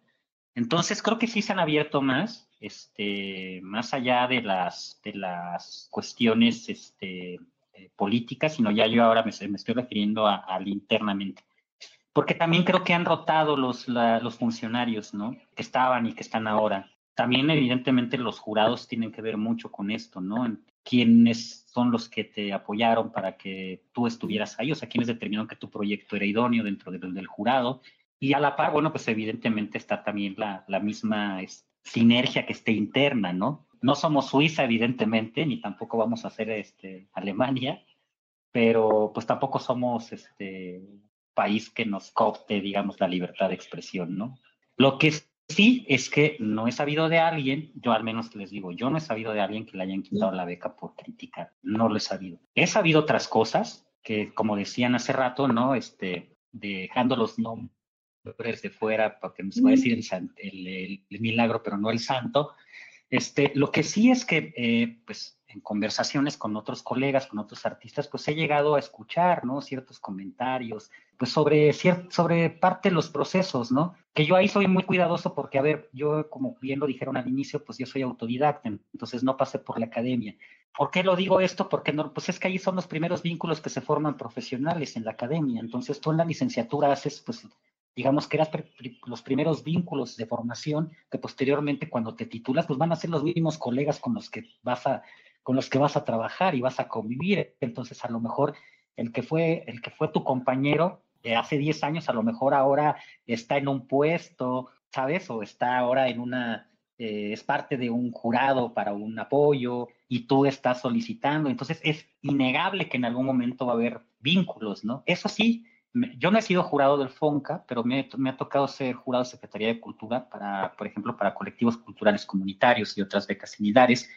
Entonces, creo que sí se han abierto más, este, más allá de las, de las cuestiones este, eh, políticas, sino ya yo ahora me estoy refiriendo al internamente porque también creo que han rotado los, los funcionarios, ¿no? Que estaban y que están ahora. También, evidentemente, los jurados tienen que ver mucho con esto, ¿no? ¿Quiénes son los que te apoyaron para que tú estuvieras ahí? O sea, ¿quiénes determinaron que tu proyecto era idóneo dentro del, del jurado? Y a la par, bueno, pues evidentemente está también la, la misma sinergia que esté interna, ¿no? No somos Suiza, evidentemente, ni tampoco vamos a ser este, Alemania, pero pues tampoco somos este, país que nos copte, digamos, la libertad de expresión, ¿no? Lo que sí es que no he sabido de alguien, yo al menos les digo, yo no he sabido de alguien que le hayan quitado la beca por criticar, no lo he sabido. He sabido otras cosas que, como decían hace rato, ¿no? Este, dejando los nombres de fuera, porque nos va a decir el, el, milagro, pero no el santo. Este, lo que sí es que, eh, pues, en conversaciones con otros colegas, con otros artistas, pues he llegado a escuchar, ¿no? Ciertos comentarios, pues sobre, sobre parte de los procesos, ¿no? Que yo ahí soy muy cuidadoso porque, a ver, yo como bien lo dijeron al inicio, pues yo soy autodidacta, entonces no pasé por la academia. ¿Por qué lo digo esto? Porque no, pues es que ahí son los primeros vínculos que se forman profesionales en la academia. Entonces tú en la licenciatura haces, pues, digamos que eras los primeros vínculos de formación que posteriormente cuando te titulas, pues van a ser los mismos colegas con los que vas a con los que vas a trabajar y vas a convivir. Entonces, a lo mejor el que fue, el que fue tu compañero hace 10 años, a lo mejor ahora está en un puesto, ¿sabes? O está ahora en una, eh, es parte de un jurado para un apoyo y tú estás solicitando. Entonces, es innegable que en algún momento va a haber vínculos, ¿no? Eso sí, yo no he sido jurado del FONCA, pero me, me, ha tocado ser jurado de Secretaría de Cultura para, por ejemplo, para colectivos culturales comunitarios y otras becas similares.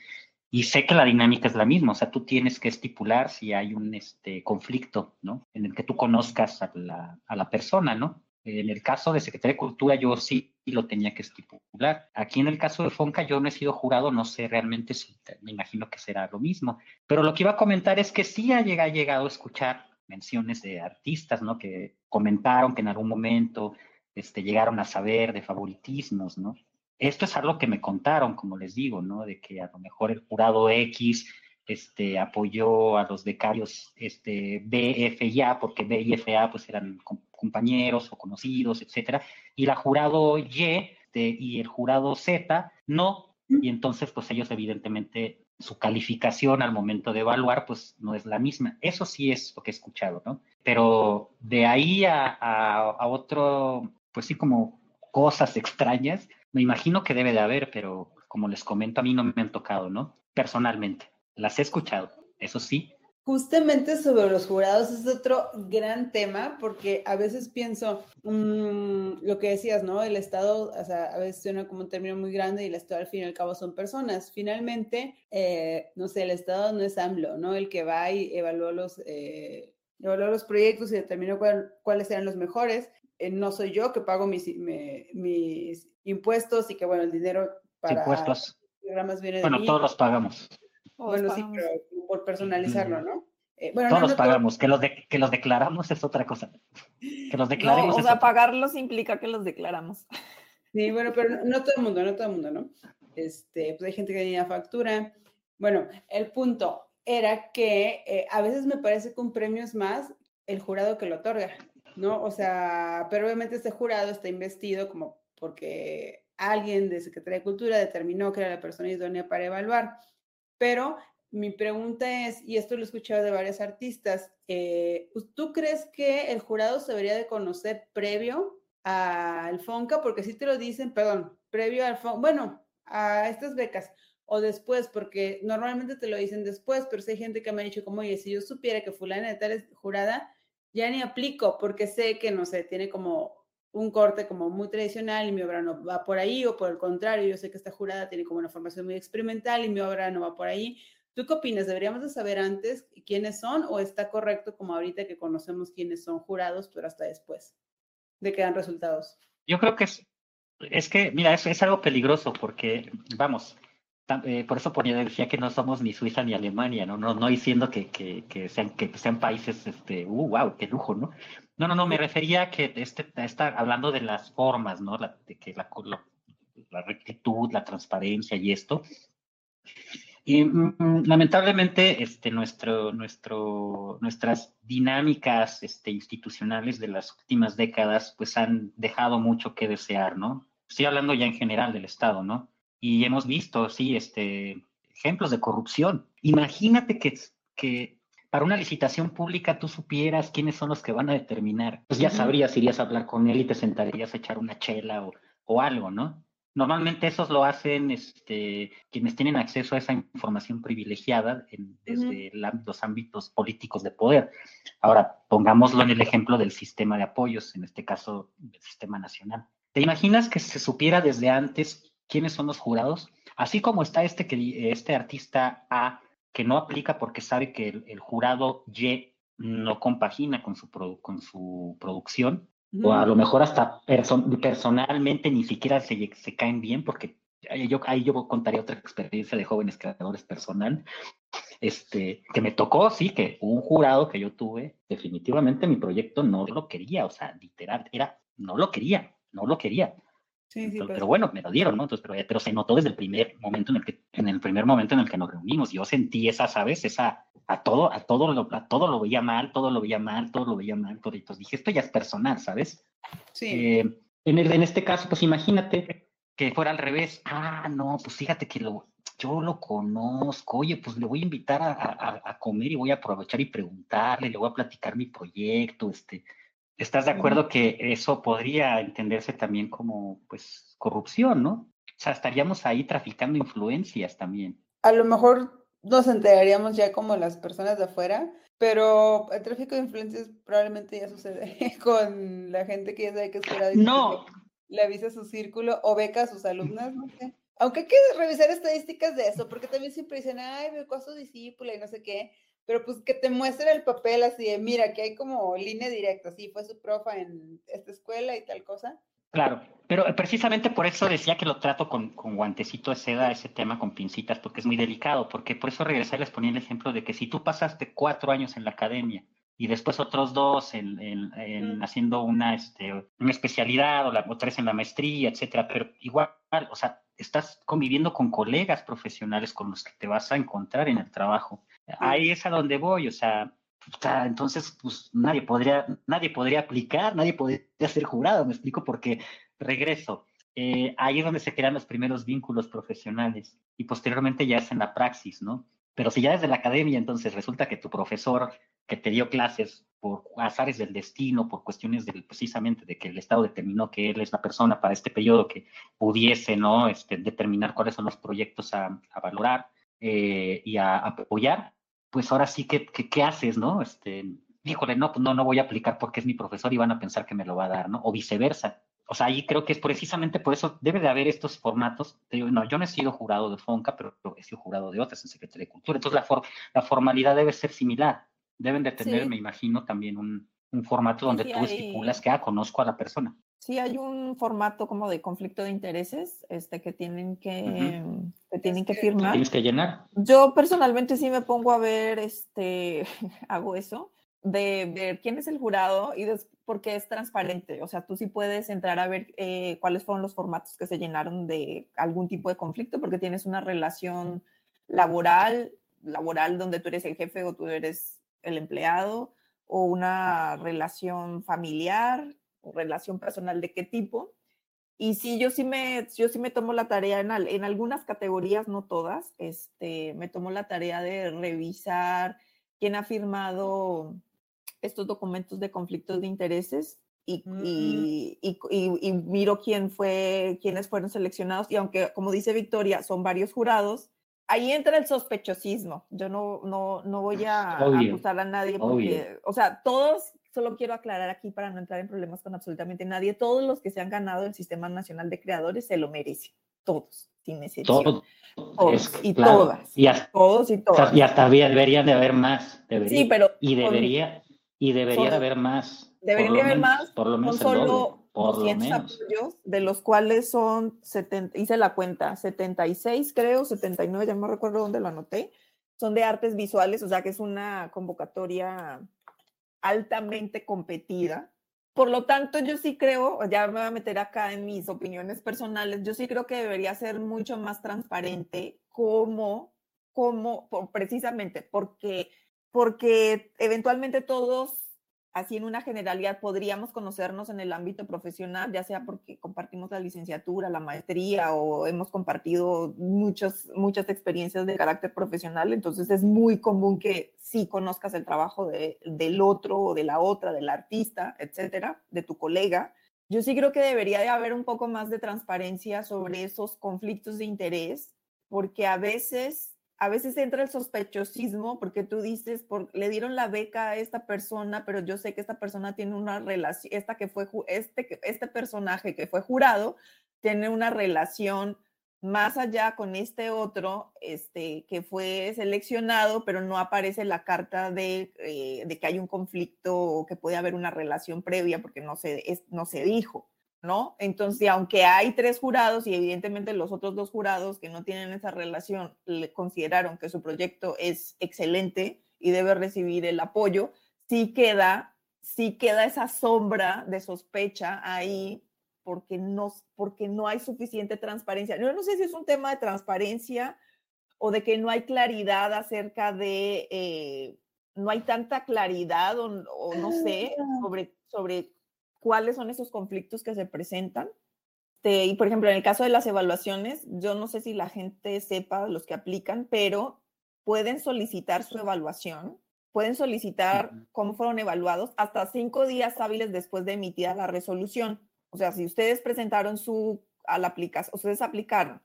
Y sé que la dinámica es la misma, o sea, tú tienes que estipular si hay un este, conflicto, ¿no? En el que tú conozcas a la, a la persona, ¿no? En el caso de Secretaría de Cultura yo sí lo tenía que estipular. Aquí en el caso de Fonca yo no he sido jurado, no sé realmente si, me imagino que será lo mismo. Pero lo que iba a comentar es que sí ha llegado, ha llegado a escuchar menciones de artistas, ¿no? Que comentaron que en algún momento este, llegaron a saber de favoritismos, ¿no? Esto es algo que me contaron, como les digo, ¿no? De que a lo mejor el jurado X este, apoyó a los becarios este, B, F y A, porque B y F A pues eran compañeros o conocidos, etcétera, y la jurado Y este, y el jurado Z no, y entonces pues ellos evidentemente su calificación al momento de evaluar pues no es la misma. Eso sí es lo que he escuchado, ¿no? Pero de ahí a, a, a otro, pues sí como cosas extrañas, me imagino que debe de haber, pero como les comento, a mí no me han tocado, ¿no? Personalmente. Las he escuchado, eso sí. Justamente sobre los jurados es otro gran tema, porque a veces pienso, mmm, lo que decías, ¿no? El Estado, o sea, a veces suena como un término muy grande y el Estado al fin y al cabo son personas. Finalmente, eh, no sé, el Estado no es AMLO, ¿no? El que va y evalúa los, eh, evaluó los proyectos y determinó cuáles eran los mejores. Eh, no soy yo que pago mis, mis impuestos y que, bueno, el dinero para impuestos. programas viene de Bueno, todos los pagamos. bueno, sí, pero por personalizarlo, ¿no? Eh, bueno, todos los pagamos, que los, de, que los declaramos es otra cosa. Que los declaremos. o sea, pagarlos implica que los declaramos. Sí, bueno, pero no, todo el mundo, no todo el mundo, ¿no? Este, pues hay gente que tenía factura. Bueno, el punto era que eh, a veces me parece que un premio es más el jurado que lo otorga, ¿no? O sea, pero obviamente este jurado está investido como porque alguien de Secretaría de Cultura determinó que era la persona idónea para evaluar. Pero mi pregunta es, y esto lo he escuchado de varios artistas, eh, ¿tú crees que el jurado se debería de conocer previo al FONCA? Porque si te lo dicen, perdón, previo al FONCA, bueno, a estas becas, o después, porque normalmente te lo dicen después, pero si hay gente que me ha dicho como, oye, si yo supiera que fulana de tal es jurada, ya ni aplico, porque sé que, no sé, tiene como un corte como muy tradicional y mi obra no va por ahí, o por el contrario, yo sé que esta jurada tiene como una formación muy experimental y mi obra no va por ahí. ¿Tú qué opinas? ¿Deberíamos de saber antes quiénes son o está correcto como ahorita que conocemos quiénes son jurados, pero hasta después de que dan resultados? Yo creo que es, es que, mira, es, es algo peligroso porque, vamos, eh, por eso ponía, decía que no somos ni Suiza ni Alemania, ¿no? No, no diciendo que, que, que, sean, que sean países, este, uh, wow, qué lujo, ¿no? No, no, no, me refería a que este, está hablando de las formas, ¿no? La, de que la, la, rectitud, la transparencia y esto. Y mm, mm, lamentablemente, este, nuestro, nuestro, nuestras dinámicas este, institucionales de las últimas décadas, pues han dejado mucho que desear, ¿no? Estoy hablando ya en general del Estado, ¿no? Y hemos visto, sí, este, ejemplos de corrupción. Imagínate que, que para una licitación pública tú supieras quiénes son los que van a determinar. Pues ya sabrías, irías a hablar con él y te sentarías a echar una chela o, o algo, ¿no? Normalmente esos lo hacen este, quienes tienen acceso a esa información privilegiada desde los ámbitos políticos de poder. Ahora, pongámoslo en el ejemplo del sistema de apoyos, en este caso del sistema nacional. ¿Te imaginas que se supiera desde antes quiénes son los jurados, así como está este, que, este artista A que no aplica porque sabe que el, jurado Y no compagina con su, con su producción, o a lo mejor hasta personalmente ni siquiera se, se caen bien, porque yo, ahí yo contaría otra experiencia de jóvenes creadores personal, este, que me tocó, sí, que un jurado que yo tuve, definitivamente mi proyecto no lo quería, o sea, literal, era, no lo quería, no lo quería. Sí, sí, pero, bueno, me lo dieron, ¿no? Entonces, pero, pero, se notó desde el primer momento en el que, en el primer momento en el que nos reunimos. Yo sentí esa, ¿sabes? Esa, a todo, a todo lo, a todo lo veía mal, todo lo veía mal, todo lo veía mal, todo. Entonces dije, esto ya es personal, ¿sabes? Sí. Eh, en, el, en este caso, pues imagínate que fuera al revés. Ah, no, pues fíjate que lo, yo lo conozco, oye, pues le voy a invitar a, a, a comer y voy a aprovechar y preguntarle, le voy a platicar mi proyecto, este, ¿Estás de acuerdo que eso podría entenderse también como, pues, corrupción, ¿no? O sea, estaríamos ahí traficando influencias también. A lo mejor nos enteraríamos ya como las personas de afuera, pero el tráfico de influencias probablemente ya sucede con la gente que ya sabe que es fuera No. Le avisa su círculo o beca a sus alumnas, no sé. Aunque hay que revisar estadísticas de eso, porque también siempre dicen, ay, becó a su discípula y no sé qué pero pues que te muestre el papel así de, mira, que hay como línea directa, sí, fue su profa en esta escuela y tal cosa. Claro, pero precisamente por eso decía que lo trato con, con guantecito de seda, ese tema con pincitas, porque es muy delicado, porque por eso regresé les ponía el ejemplo de que si tú pasaste cuatro años en la academia y después otros dos en, en, haciendo una, este, una especialidad o, la, o tres en la maestría, etcétera, pero igual, o sea, estás conviviendo con colegas profesionales con los que te vas a encontrar en el trabajo Ahí es a donde voy, o sea, entonces pues nadie podría, nadie podría aplicar, nadie podría ser jurado, me explico, porque regreso. Eh, ahí es donde se crean los primeros vínculos profesionales y posteriormente ya es en la praxis, ¿no? Pero si ya desde la academia, entonces resulta que tu profesor que te dio clases por azares del destino, por cuestiones del, precisamente de que el Estado determinó que él es la persona para este periodo que pudiese, ¿no? Este, determinar cuáles son los proyectos a, a valorar eh, y a, a apoyar, pues ahora sí que, ¿qué haces, no? Este, híjole, no, pues no, no voy a aplicar porque es mi profesor y van a pensar que me lo va a dar, ¿no? O viceversa. O sea, ahí creo que es precisamente por eso debe de haber estos formatos. No, yo no he sido jurado de FONCA, pero he sido jurado de otras en Secretaría de Cultura. Entonces, la, la formalidad debe ser similar. Deben de tener, me imagino, también un, un formato donde tú estipulas que, ah, conozco a la persona. Sí, hay un formato como de conflicto de intereses este, que tienen que, que tienen que firmar. Tienes que llenar. Yo personalmente sí me pongo a ver, este, hago eso, de ver quién es el jurado y porque es transparente. O sea, tú sí puedes entrar a ver eh, cuáles fueron los formatos que se llenaron de algún tipo de conflicto, porque tienes una relación laboral, laboral donde tú eres el jefe o tú eres el empleado, o una relación familiar relación personal de qué tipo. Y sí, yo sí me, yo sí me tomo la tarea en, en algunas categorías, no todas, este, me tomo la tarea de revisar quién ha firmado estos documentos de conflictos de intereses y, mm. y, y, y, miro quién fue, quiénes fueron seleccionados. Y aunque, como dice Victoria, son varios jurados, ahí entra el sospechosismo. Yo no, no, no voy a acusar a nadie porque, o sea, todos solo quiero aclarar aquí para no entrar en problemas con absolutamente nadie, todos los que se han ganado el Sistema Nacional de Creadores se lo merecen. todos, sin excepción. Todos. y todas. Y hasta, todos y todas. Y hasta deberían de haber más. sí, pero. Y debería, y debería de haber más. Debería de haber más. Por lo menos. Son solo 200 apoyos, de los cuales son 70, hice la cuenta, 76 creo, 79, ya no recuerdo dónde lo anoté, son de artes visuales, o sea que es una convocatoria altamente competida. Por lo tanto, yo sí creo, ya me voy a meter acá en mis opiniones personales, yo sí creo que debería ser mucho más transparente como, como, precisamente porque, porque eventualmente todos así en una generalidad podríamos conocernos en el ámbito profesional, ya sea porque compartimos la licenciatura, la maestría o hemos compartido muchas, muchas experiencias de carácter profesional, entonces es muy común que sí conozcas el trabajo de, del otro o de la otra, del artista, etcétera, de tu colega. Yo sí creo que debería de haber un poco más de transparencia sobre esos conflictos de interés, porque a veces a veces entra el sospechosismo porque tú dices, por, le dieron la beca a esta persona, pero yo sé que esta persona tiene una relación, esta que fue, este, este personaje que fue jurado, tiene una relación más allá con este otro, este, que fue seleccionado, pero no aparece la carta de, eh, de que hay un conflicto o que puede haber una relación previa porque no se, no se dijo. ¿No? Entonces, aunque hay tres jurados y evidentemente los otros dos jurados que no tienen esa relación le consideraron que su proyecto es excelente y debe recibir el apoyo, sí queda, sí queda esa sombra de sospecha ahí porque no, porque no hay suficiente transparencia. Yo no sé si es un tema de transparencia o de que no hay claridad acerca de, eh, no hay tanta claridad o, o no sé ah. sobre, sobre cuáles son esos conflictos que se presentan. y por ejemplo, en el caso de las evaluaciones, yo no sé si la gente sepa los que aplican, pero pueden solicitar su evaluación, pueden solicitar cómo fueron evaluados hasta cinco días hábiles después de emitida la resolución. O sea, si ustedes presentaron su a la aplicación, ustedes aplicaron,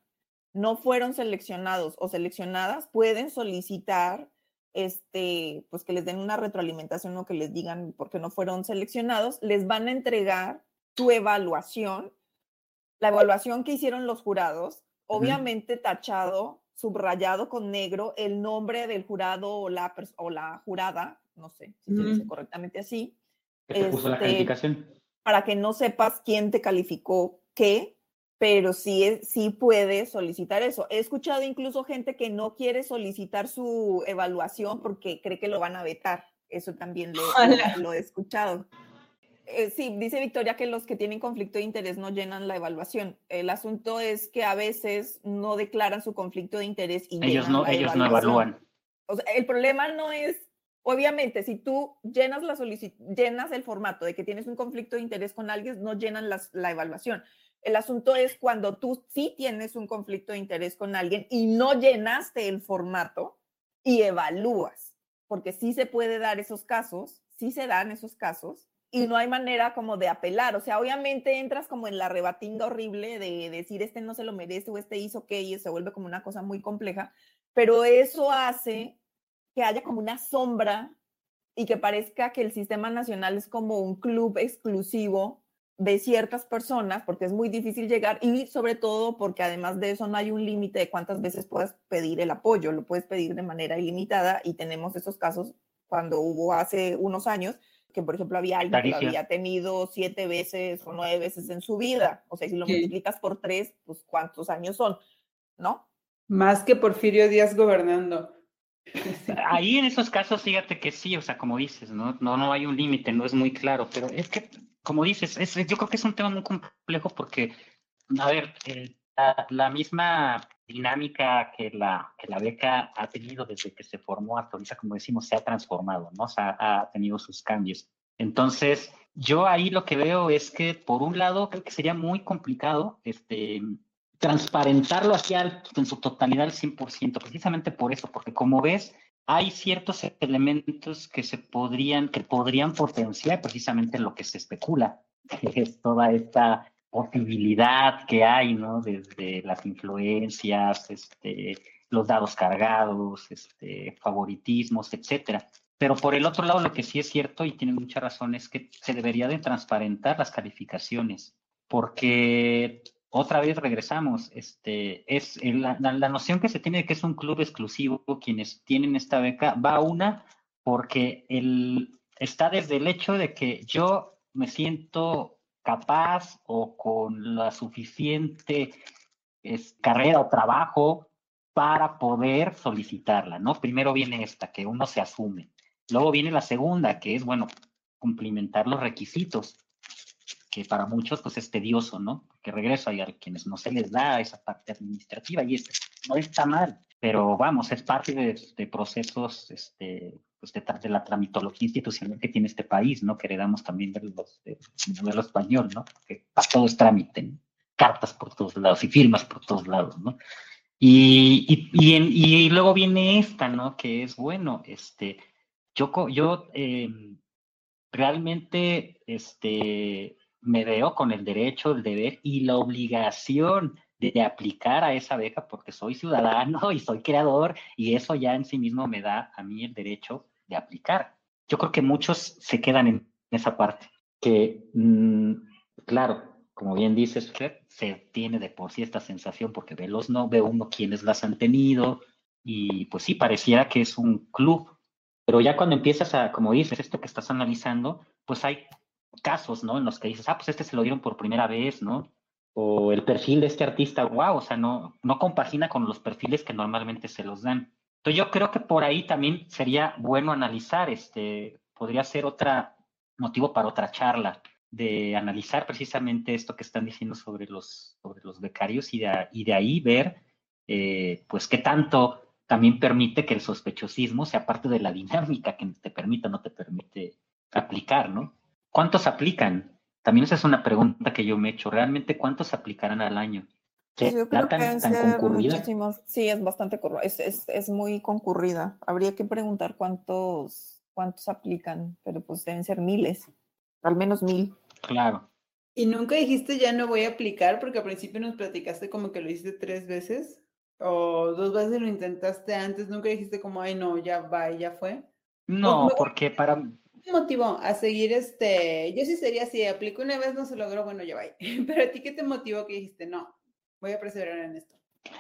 no fueron seleccionados o seleccionadas, pueden solicitar este, pues que les den una retroalimentación o que les digan por qué no fueron seleccionados, les van a entregar tu evaluación, la evaluación que hicieron los jurados, obviamente tachado, subrayado con negro el nombre del jurado o la, o la jurada, no sé si se dice correctamente así. puso la este, calificación. Para que no sepas quién te calificó qué, pero sí, sí puede solicitar eso. He escuchado incluso gente que no quiere solicitar su evaluación porque cree que lo van a vetar. Eso también lo, lo, he escuchado. Eh, sí, dice Victoria que los que tienen conflicto de interés no llenan la evaluación. El asunto es que a veces no declaran su conflicto de interés y ellos no, ellos no evalúan. O sea, el problema no es, obviamente, si tú llenas la llenas el formato de que tienes un conflicto de interés con alguien, no llenan la evaluación el asunto es cuando tú sí tienes un conflicto de interés con alguien y no llenaste el formato y evalúas, porque sí se puede dar esos casos, sí se dan esos casos y no hay manera como de apelar. O sea, obviamente entras como en la rebatinga horrible de decir este no se lo merece o este hizo que y se vuelve como una cosa muy compleja, pero eso hace que haya como una sombra y que parezca que el sistema nacional es como un club exclusivo de ciertas personas, porque es muy difícil llegar y sobre todo porque además de eso no hay un límite de cuántas veces puedes pedir el apoyo, lo puedes pedir de manera ilimitada y tenemos esos casos cuando hubo hace unos años que por ejemplo había alguien que lo había tenido siete veces o nueve veces en su vida, o sea, si lo multiplicas por tres, pues cuántos años son, ¿no? Más que Porfirio Díaz gobernando. Ahí en esos casos, fíjate que sí, o sea, como dices, no, no, no hay un límite, no es muy claro, pero es que como dices, es, yo creo que es un tema muy complejo porque, a ver, la, misma dinámica que la, que la beca ha tenido desde que se formó hasta ahorita, como decimos, se ha transformado, ¿no? O sea, ha tenido sus cambios. Entonces, yo ahí lo que veo es que, por un lado, creo que sería muy complicado este, transparentarlo hacia en su totalidad al 100%, precisamente por eso, porque como ves, hay ciertos elementos que se podrían, que podrían potenciar precisamente lo que se especula, que es toda esta posibilidad que hay, ¿no? Desde las influencias, este, los dados cargados, este, favoritismos, etcétera. Pero por el otro lado, lo que sí es cierto y tiene mucha razón es que se debería de transparentar las calificaciones, porque otra vez regresamos, este, es la, la, noción que se tiene de que es un club exclusivo, quienes tienen esta beca, va una porque el, está desde el hecho de que yo me siento capaz o con la suficiente carrera o trabajo para poder solicitarla, ¿no? Primero viene esta, que uno se asume. Luego viene la segunda, que es, bueno, cumplimentar los requisitos que para muchos pues es tedioso, ¿no? Que regreso hay a quienes no se les da esa parte administrativa y esto no está mal, pero vamos, es parte de, procesos este, pues de, la tramitología institucional que tiene este país, ¿no? Que heredamos también de los, de, modelo español, ¿no? Que para todo es cartas por todos lados y firmas por todos lados, ¿no? Y, y, y, luego viene esta, ¿no? Que es, bueno, este, yo, yo eh, realmente, este, me veo con el derecho, el deber y la obligación de, aplicar a esa beca porque soy ciudadano y soy creador y eso ya en sí mismo me da a mí el derecho de aplicar. Yo creo que muchos se quedan en esa parte, que mm, claro, como bien dices, se tiene de por sí esta sensación porque ve los no, ve uno quienes las han tenido y pues sí, pareciera que es un club, pero ya cuando empiezas a, como dices, esto que estás analizando, pues hay casos, ¿no? En los que dices, ah, pues este se lo dieron por primera vez, ¿no? O el perfil de este artista, wow, o sea, no, no compagina con los perfiles que normalmente se los dan. Entonces yo creo que por ahí también sería bueno analizar, este, podría ser otro motivo para otra charla, de analizar precisamente esto que están diciendo sobre los, sobre los becarios y de, y de ahí ver, eh, pues, qué tanto también permite que el sospechosismo sea parte de la dinámica que te permite o no te permite aplicar, ¿no? ¿Cuántos aplican? También esa es una pregunta que yo me he hecho. ¿Realmente cuántos aplicarán al año? Pues yo creo tan, concurrida? Sí, es bastante es, es, es, muy concurrida. Habría que preguntar cuántos, cuántos aplican, pero pues deben ser miles, al menos mil. Claro. ¿Y nunca dijiste ya no voy a aplicar? Porque al principio nos platicaste como que lo hiciste tres veces o dos veces lo intentaste antes. ¿Nunca dijiste como, ay no, ya va, ya fue? No, porque para, motivó a seguir este? Yo sí sería así, aplico una vez, no se logró, bueno, ya va. Pero a ti, ¿qué te motivó que dijiste, no, voy a perseverar en esto?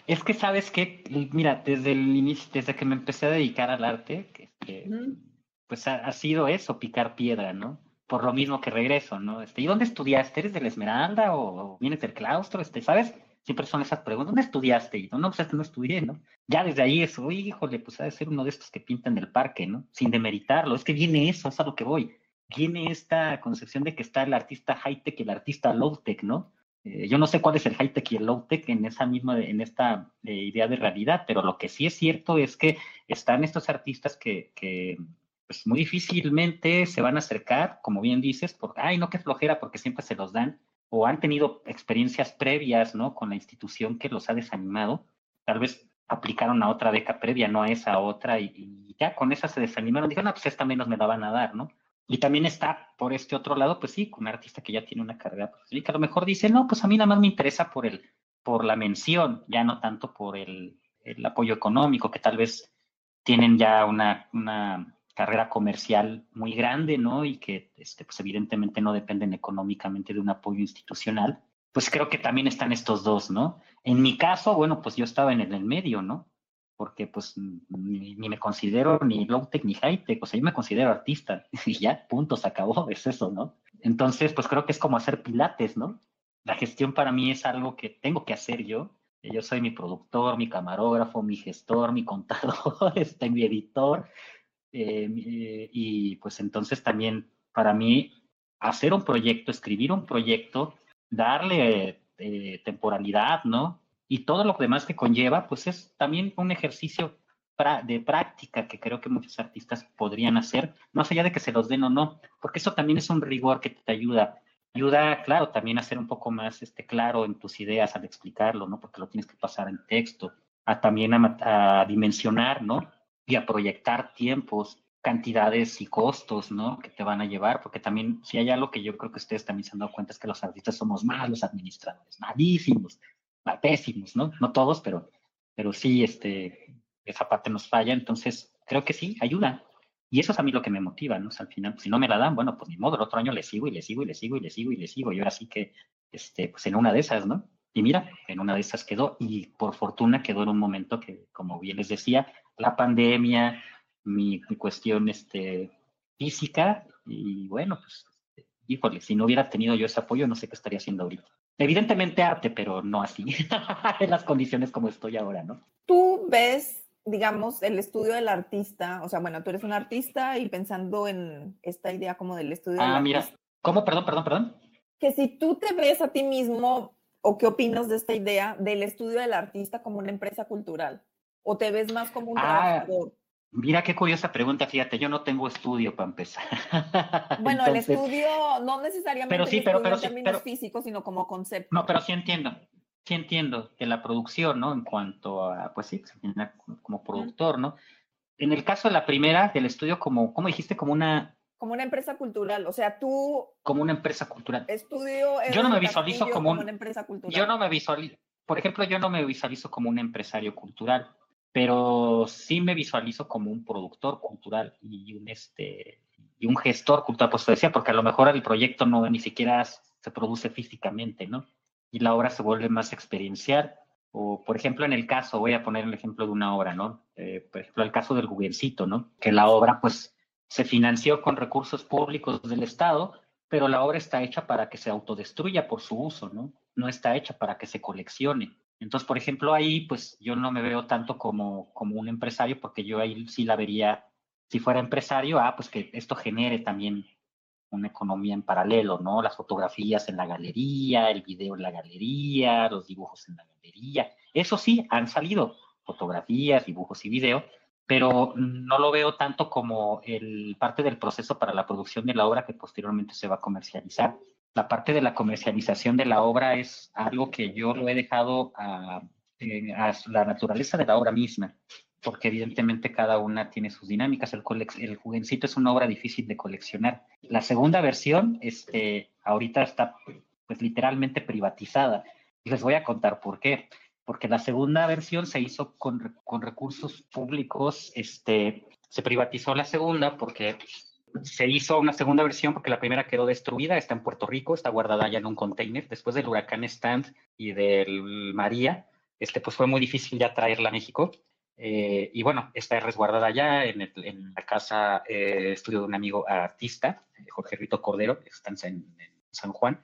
Es que sabes que, mira, desde el inicio, desde que me empecé a dedicar al arte, que, pues ha, sido eso, picar piedra, ¿no? Por lo mismo que regreso, ¿no? Este, ¿Y dónde estudiaste? ¿Eres de la Esmeralda o, vienes del claustro? Este, ¿Sabes? Siempre son esas preguntas. ¿Dónde estudiaste? Y no, no, pues es que no estudié, ¿no? Ya desde ahí eso, híjole, pues ha de ser uno de estos que pintan el parque, ¿no? Sin demeritarlo. Es que viene eso, es a lo que voy. Viene esta concepción de que está el artista high-tech y el artista low-tech, ¿no? Eh, yo no sé cuál es el high-tech y el low-tech en esa misma, en esta eh, idea de realidad, pero lo que sí es cierto es que están estos artistas que, que pues muy difícilmente se van a acercar, como bien dices, porque, ay, no, qué flojera, porque siempre se los dan, o han tenido experiencias previas, ¿no? Con la institución que los ha desanimado, tal vez aplicaron a otra beca previa, no a esa otra, y, ya con esa se desanimaron, dijeron, no, pues esta menos me la van a dar, ¿no? Y también está por este otro lado, pues sí, un artista que ya tiene una carrera profesional, que a lo mejor dice, no, pues a mí nada más me interesa por el, por la mención, ya no tanto por el, apoyo económico, que tal vez tienen ya una carrera comercial muy grande, ¿no? Y que, este, pues evidentemente no dependen económicamente de un apoyo institucional, pues creo que también están estos dos, ¿no? En mi caso, bueno, pues yo estaba en el, medio, ¿no? Porque pues ni, me considero ni low-tech ni high-tech, o sea, yo me considero artista y ya, punto, se acabó, es eso, ¿no? Entonces, pues creo que es como hacer pilates, ¿no? La gestión para mí es algo que tengo que hacer yo. Yo soy mi productor, mi camarógrafo, mi gestor, mi contador, este, mi editor, eh, eh, y pues entonces también para mí hacer un proyecto, escribir un proyecto, darle eh, temporalidad, ¿no? Y todo lo demás que conlleva, pues es también un ejercicio de práctica que creo que muchos artistas podrían hacer, más allá de que se los den o no, porque eso también es un rigor que te ayuda. Ayuda, claro, también a ser un poco más este, claro en tus ideas al explicarlo, ¿no? Porque lo tienes que pasar en texto, a también a dimensionar, ¿no? Y a proyectar tiempos, cantidades y costos, ¿no? Que te van a llevar, porque también, si hay algo que yo creo que ustedes también se han dado cuenta es que los artistas somos malos administradores, malísimos, pésimos, ¿no? No todos, pero, pero sí, este, esa parte nos falla, entonces creo que sí, ayuda. Y eso es a mí lo que me motiva, ¿no? al final, si no me la dan, bueno, pues ni modo, el otro año le sigo y le sigo y le sigo y le sigo y le sigo, y ahora sí que, este, pues en una de esas, ¿no? Y mira, en una de esas quedó y por fortuna quedó en un momento que, como bien les decía, la pandemia, mi, cuestión este, física y bueno, pues, híjole, si no hubiera tenido yo ese apoyo, no sé qué estaría haciendo ahorita. Evidentemente arte, pero no así, en las condiciones como estoy ahora, ¿no? Tú ves, digamos, el estudio del artista, o sea, bueno, tú eres un artista y pensando en esta idea como del estudio ah, del mira, ¿cómo? Perdón, perdón, perdón. Que si tú te ves a ti mismo o qué opinas de esta idea del estudio del artista como una empresa cultural, o te ves más como un ah, Mira qué curiosa pregunta, fíjate, yo no tengo estudio para empezar. Bueno, el estudio no necesariamente pero sí, pero, en términos físicos, sino como concepto. No, pero sí entiendo, sí entiendo que la producción, ¿no? En cuanto a, pues sí, como productor, ¿no? En el caso de la primera, del estudio, como, ¿cómo dijiste? Como una... Como una empresa cultural, o sea, tú... Como una empresa cultural. Estudio... Yo no me visualizo como, una empresa cultural. Yo no me visualizo, por ejemplo, yo no me visualizo como un empresario cultural pero sí me visualizo como un productor cultural y un, este, y un gestor cultural, pues te decía, porque a lo mejor el proyecto no ni siquiera se produce físicamente, ¿no? Y la obra se vuelve más experiencial. O, por ejemplo, en el caso, voy a poner el ejemplo de una obra, ¿no? Eh, por ejemplo, el caso del juguencito, ¿no? Que la obra, pues, se financió con recursos públicos del Estado, pero la obra está hecha para que se autodestruya por su uso, ¿no? No está hecha para que se coleccione. Entonces, por ejemplo, ahí pues yo no me veo tanto como, como un empresario porque yo ahí sí la vería, si fuera empresario, ah, pues que esto genere también una economía en paralelo, ¿no? Las fotografías en la galería, el video en la galería, los dibujos en la galería. Eso sí, han salido fotografías, dibujos y video, pero no lo veo tanto como el parte del proceso para la producción de la obra que posteriormente se va a comercializar la parte de la comercialización de la obra es algo que yo lo he dejado a, eh, la naturaleza de la obra misma, porque evidentemente cada una tiene sus dinámicas. El, el juguencito es una obra difícil de coleccionar. La segunda versión, este, ahorita está pues literalmente privatizada. Y les voy a contar por qué. Porque la segunda versión se hizo con, con recursos públicos, este, se privatizó la segunda porque se hizo una segunda versión porque la primera quedó destruida, está en Puerto Rico, está guardada ya en un container. Después del huracán Stand y del María, este, pues fue muy difícil ya traerla a México. Eh, y bueno, está resguardada ya en, la casa eh, estudio de un amigo artista, Jorge Rito Cordero, que está en, San Juan.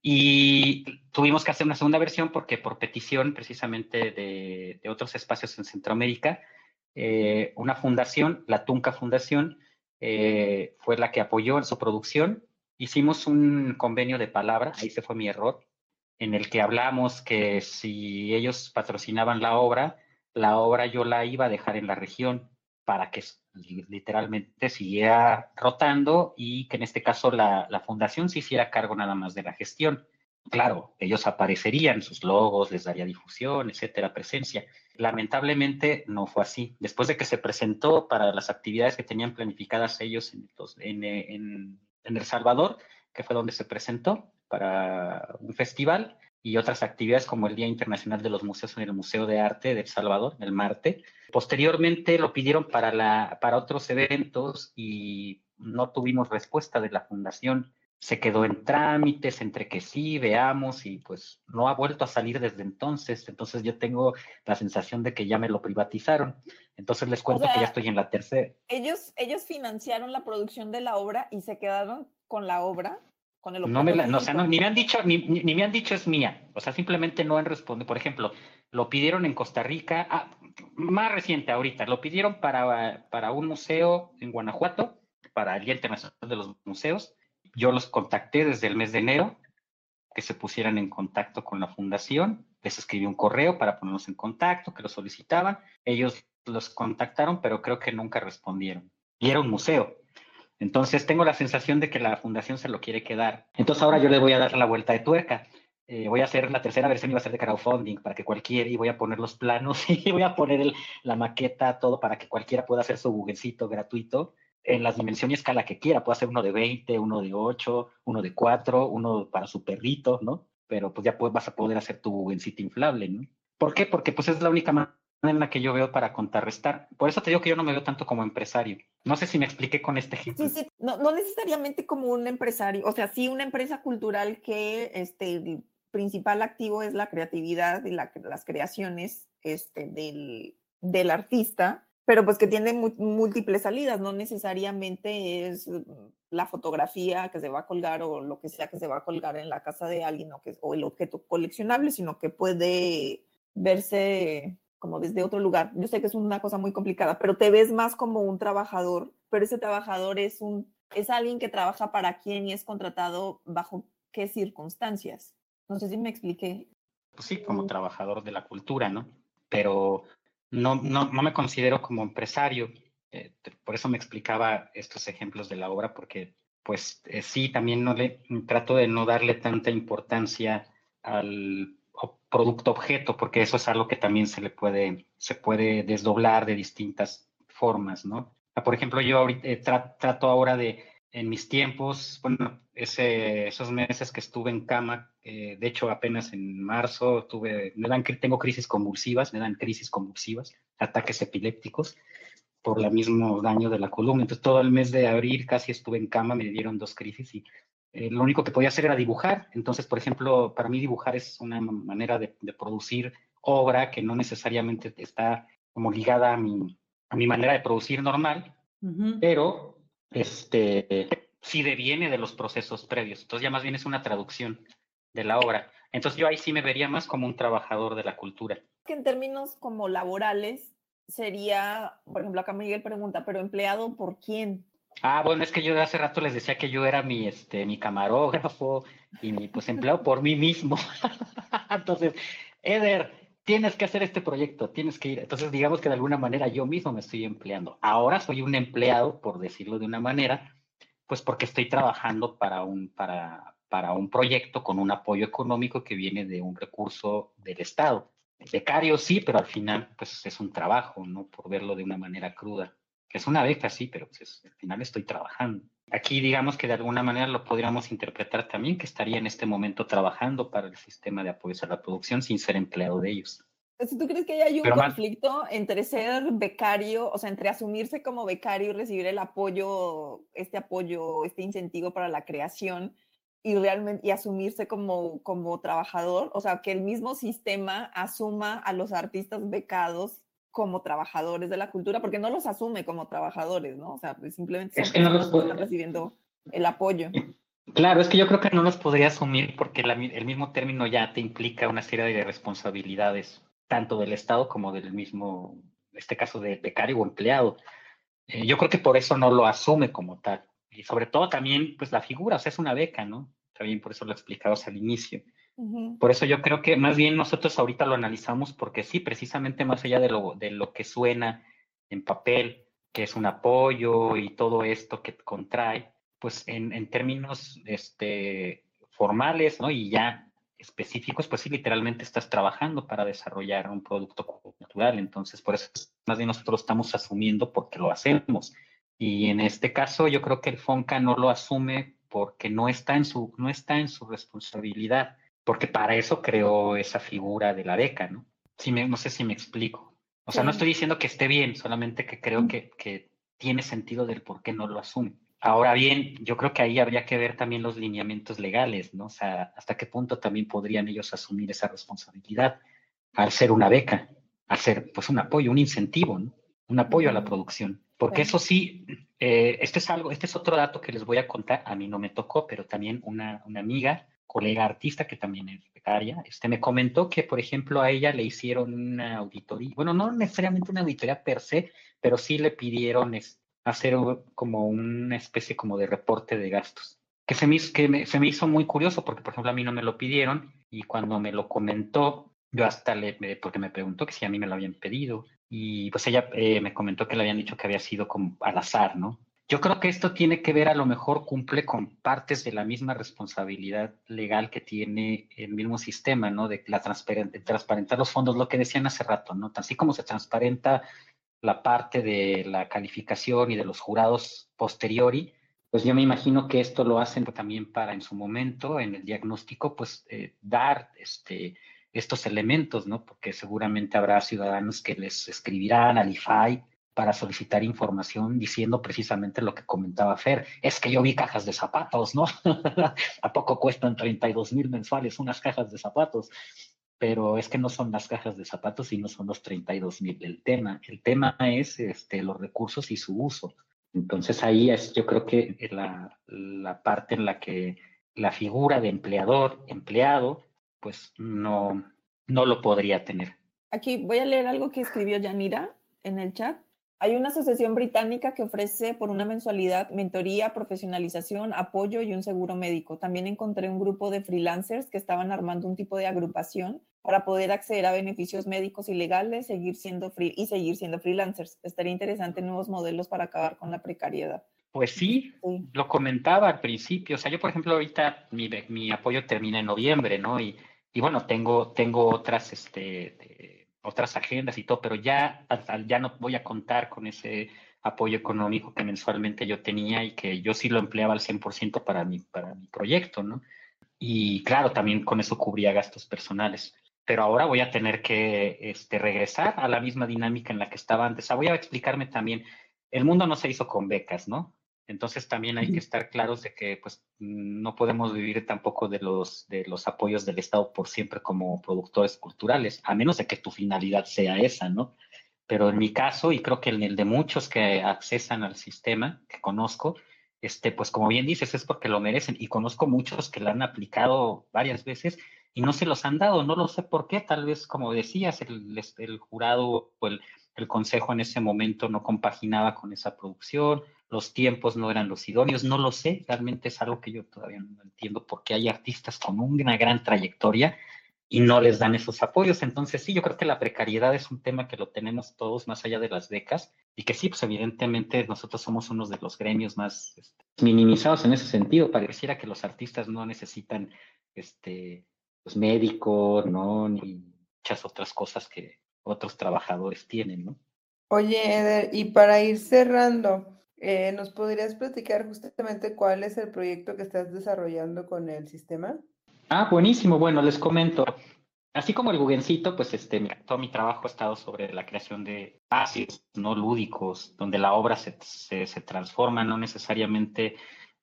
Y tuvimos que hacer una segunda versión porque por petición precisamente de, otros espacios en Centroamérica, eh, una fundación, la Tunca Fundación, eh, fue la que apoyó en su producción. Hicimos un convenio de palabra, ahí se fue mi error, en el que hablamos que si ellos patrocinaban la obra, la obra yo la iba a dejar en la región para que literalmente siguiera rotando y que en este caso la, la fundación se hiciera cargo nada más de la gestión. Claro, ellos aparecerían, sus logos, les daría difusión, etcétera, presencia. Lamentablemente no fue así. Después de que se presentó para las actividades que tenían planificadas ellos en, en, El Salvador, que fue donde se presentó para un festival, y otras actividades como el Día Internacional de los Museos en el Museo de Arte de El Salvador, el Marte. Posteriormente lo pidieron para, la, para otros eventos y no tuvimos respuesta de la fundación se quedó en trámites, entre que sí, veamos, y pues no ha vuelto a salir desde entonces. Entonces yo tengo la sensación de que ya me lo privatizaron. Entonces les cuento que ya estoy en la tercera. Ellos, ellos financiaron la producción de la obra y se quedaron con la obra, con el no me no, o sea, ni me han dicho, ni, ni, me han dicho es mía. O sea, simplemente no han respondido. Por ejemplo, lo pidieron en Costa Rica, ah, más reciente ahorita, lo pidieron para, para un museo en Guanajuato, para el Día Internacional de los Museos yo los contacté desde el mes de enero, que se pusieran en contacto con la fundación, les escribí un correo para ponernos en contacto, que lo solicitaban, ellos los contactaron, pero creo que nunca respondieron. Y era un museo. Entonces tengo la sensación de que la fundación se lo quiere quedar. Entonces ahora yo le voy a dar la vuelta de tuerca. Eh, voy a hacer la tercera versión y va a ser de crowdfunding para que cualquiera, y voy a poner los planos y voy a poner la maqueta, todo para que cualquiera pueda hacer su buguecito gratuito en las dimensiones y escala que quiera. Puede ser uno de 20, uno de 8, uno de 4, uno para su perrito, ¿no? Pero pues ya vas a poder hacer tu sitio inflable, ¿no? ¿Por qué? Porque pues es la única manera en la que yo veo para contrarrestar. Por eso te digo que yo no me veo tanto como empresario. No sé si me expliqué con este ejemplo. Sí, sí, no, no necesariamente como un empresario, o sea, sí una empresa cultural que este, principal activo es la creatividad y las creaciones este, del, del artista, pero pues que tiene múltiples salidas, no necesariamente es mm, la fotografía que se va a colgar o lo que sea que se va a colgar en la casa de alguien o, que, o el objeto coleccionable, sino que puede verse como desde otro lugar. Yo sé que es una cosa muy complicada, pero te ves más como un trabajador, pero ese trabajador es un es alguien que trabaja para quién y es contratado bajo qué circunstancias. No sé si me expliqué. Pues sí, como trabajador de la cultura, ¿no? Pero no, no, no me considero como empresario. Eh, por eso me explicaba estos ejemplos de la obra, porque pues eh, sí, también no le, trato de no darle tanta importancia al producto objeto, porque eso es algo que también se le puede, se puede desdoblar de distintas formas, ¿no? Por ejemplo, yo ahorita eh, trato ahora de, en mis tiempos, bueno, ese, esos meses que estuve en cama, eh, de hecho apenas en marzo tuve, me dan, tengo crisis convulsivas, me dan crisis convulsivas, ataques epilépticos por el mismo daño de la columna. Entonces todo el mes de abril casi estuve en cama, me dieron dos crisis y eh, lo único que podía hacer era dibujar. Entonces, por ejemplo, para mí dibujar es una manera de, producir obra que no necesariamente está como ligada a mi, a mi manera de producir normal, pero este, sí deviene de los procesos previos. Entonces ya más bien es una traducción de la obra. Entonces yo ahí sí me vería más como un trabajador de la cultura. Que en términos como laborales sería, por ejemplo, acá Miguel pregunta, pero empleado por quién? Ah, bueno, es que yo de hace rato les decía que yo era mi, este, mi camarógrafo y mi, pues, empleado por mí mismo. Entonces, Eder, tienes que hacer este proyecto, tienes que ir. Entonces, digamos que de alguna manera yo mismo me estoy empleando. Ahora soy un empleado, por decirlo de una manera, pues porque estoy trabajando para un, para, para un proyecto con un apoyo económico que viene de un recurso del Estado. Becario sí, pero al final pues es un trabajo, ¿no? Por verlo de una manera cruda. Es una beca, sí, pero pues, al final estoy trabajando. Aquí digamos que de alguna manera lo podríamos interpretar también que estaría en este momento trabajando para el sistema de apoyo a la producción sin ser empleado de ellos. ¿Tú crees que hay un conflicto entre ser becario, o sea, entre asumirse como becario y recibir el apoyo, este apoyo, este incentivo para la creación y realmente y asumirse como, como trabajador? O sea, que el mismo sistema asuma a los artistas becados como trabajadores de la cultura, porque no los asume como trabajadores, ¿no? O sea, pues simplemente es que no los están recibiendo el apoyo. Claro, es que yo creo que no los podría asumir porque el mismo término ya te implica una serie de responsabilidades, tanto del Estado como del mismo, en este caso, de becario o empleado. Eh, yo creo que por eso no lo asume como tal. Y sobre todo también, pues la figura, o sea, es una beca, ¿no? También por eso lo explicabas al inicio. Por eso yo creo que más bien nosotros ahorita lo analizamos porque sí, precisamente más allá de lo, de lo que suena en papel, que es un apoyo y todo esto que contrae, pues en, en términos este, formales ¿no? y ya específicos, pues sí, literalmente estás trabajando para desarrollar un producto cultural. Entonces, por eso más bien nosotros estamos asumiendo porque lo hacemos. Y en este caso, yo creo que el FONCA no lo asume porque no está en su, no está en su responsabilidad porque para eso creó esa figura de la beca, ¿no? me, no sé si me explico. O sea, no estoy diciendo que esté bien, solamente que creo que, que tiene sentido del por qué no lo asume. Ahora bien, yo creo que ahí habría que ver también los lineamientos legales, ¿no? O sea, hasta qué punto también podrían ellos asumir esa responsabilidad al ser una beca, al ser pues un apoyo, un incentivo, ¿no? Un apoyo a la producción. Porque eso sí, eh, este es algo, este es otro dato que les voy a contar, a mí no me tocó, pero también una, una amiga colega artista que también es becaria, este, me comentó que, por ejemplo, a ella le hicieron una auditoría, bueno, no necesariamente una auditoría per se, pero sí le pidieron hacer como una especie como de reporte de gastos, que, se me, que se me hizo muy curioso porque, por ejemplo, a mí no me lo pidieron y cuando me lo comentó, yo hasta le, porque me preguntó que si a mí me lo habían pedido y pues ella eh, me comentó que le habían dicho que había sido como al azar, ¿no? Yo creo que esto tiene que ver, a lo mejor cumple con partes de la misma responsabilidad legal que tiene el mismo sistema, ¿no? De la transparentar los fondos, lo que decían hace rato, ¿no? Así como se transparenta la parte de la calificación y de los jurados posteriori, pues yo me imagino que esto lo hacen también para en su momento, en el diagnóstico, pues eh, dar este, estos elementos, ¿no? Porque seguramente habrá ciudadanos que les escribirán al IFAI para solicitar información diciendo precisamente lo que comentaba Fer. Es que yo vi cajas de zapatos, ¿no? ¿A poco cuestan 32 mil mensuales unas cajas de zapatos? Pero es que no son las cajas de zapatos y no son los 32 mil el tema. El tema es este, los recursos y su uso. Entonces ahí es, yo creo que la, la parte en la que la figura de empleador, empleado, pues no, no lo podría tener. Aquí voy a leer algo que escribió Yanira en el chat. Hay una asociación británica que ofrece por una mensualidad mentoría, profesionalización, apoyo y un seguro médico. También encontré un grupo de freelancers que estaban armando un tipo de agrupación para poder acceder a beneficios médicos y legales seguir siendo free y seguir siendo freelancers. Estaría interesante nuevos modelos para acabar con la precariedad. Pues sí, lo comentaba al principio. O sea, yo, por ejemplo, ahorita mi, mi apoyo termina en noviembre, ¿no? Y, y bueno, tengo, tengo otras, este, otras agendas y todo, pero ya, ya no voy a contar con ese apoyo económico que mensualmente yo tenía y que yo sí lo empleaba al 100% para mi, para mi proyecto, ¿no? Y claro, también con eso cubría gastos personales. Pero ahora voy a tener que este, regresar a la misma dinámica en la que estaba antes. voy a explicarme también, el mundo no se hizo con becas, ¿no? Entonces también hay que estar claros de que pues no podemos vivir tampoco de los, de los apoyos del Estado por siempre como productores culturales, a menos de que tu finalidad sea esa, ¿no? Pero en mi caso, y creo que en el de muchos que accesan al sistema, que conozco, este, pues como bien dices, es porque lo merecen. Y conozco muchos que lo han aplicado varias veces y no se los han dado. No lo sé por qué. Tal vez, como decías, el, el jurado o el, el consejo en ese momento no compaginaba con esa producción los tiempos no eran los idóneos, no lo sé, realmente es algo que yo todavía no entiendo porque hay artistas con una gran trayectoria y no les dan esos apoyos. Entonces sí, yo creo que la precariedad es un tema que lo tenemos todos más allá de las becas y que sí, pues evidentemente nosotros somos uno de los gremios más este, minimizados en ese sentido. Pareciera que los artistas no necesitan este, pues, médico, ¿no? Ni muchas otras cosas que otros trabajadores tienen, ¿no? Oye, y para ir cerrando, eh, ¿Nos podrías platicar justamente cuál es el proyecto que estás desarrollando con el sistema? Ah, buenísimo. Bueno, les comento. Así como el Gugencito, pues este, todo mi trabajo ha estado sobre la creación de espacios no lúdicos, donde la obra se, se, transforma no necesariamente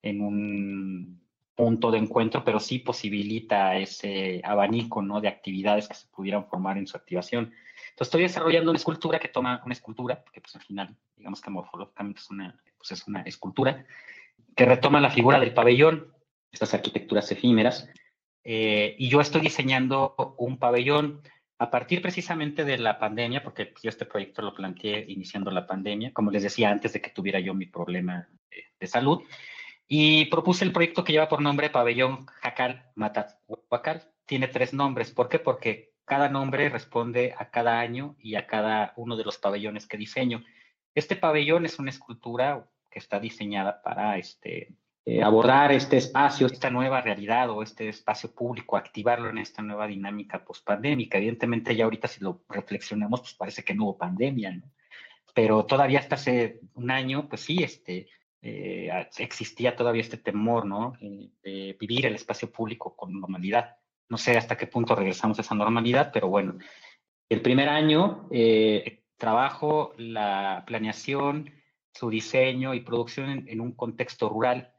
en un punto de encuentro, pero sí posibilita ese abanico ¿no? de actividades que se pudieran formar en su activación. Entonces estoy desarrollando una escultura que toma una escultura, porque pues al final, digamos que morfológicamente es una, pues es una escultura, que retoma la figura del pabellón, estas arquitecturas efímeras, eh, y yo estoy diseñando un pabellón a partir precisamente de la pandemia, porque yo este proyecto lo planteé iniciando la pandemia, como les decía, antes de que tuviera yo mi problema de, salud, y propuse el proyecto que lleva por nombre Pabellón Jacal Matathuacal. Tiene tres nombres. ¿Por qué? Porque cada nombre responde a cada año y a cada uno de los pabellones que diseño. Este pabellón es una escultura que está diseñada para este, eh, abordar este espacio, esta nueva realidad o este espacio público, activarlo en esta nueva dinámica post-pandémica. Evidentemente, ya ahorita si lo reflexionamos, pues parece que no hubo pandemia, ¿no? Pero todavía hasta hace un año, pues sí, este, eh, existía todavía este temor, ¿no? Eh, de vivir el espacio público con normalidad. No sé hasta qué punto regresamos a esa normalidad, pero bueno, el primer año eh, trabajo la planeación, su diseño y producción en, un contexto rural.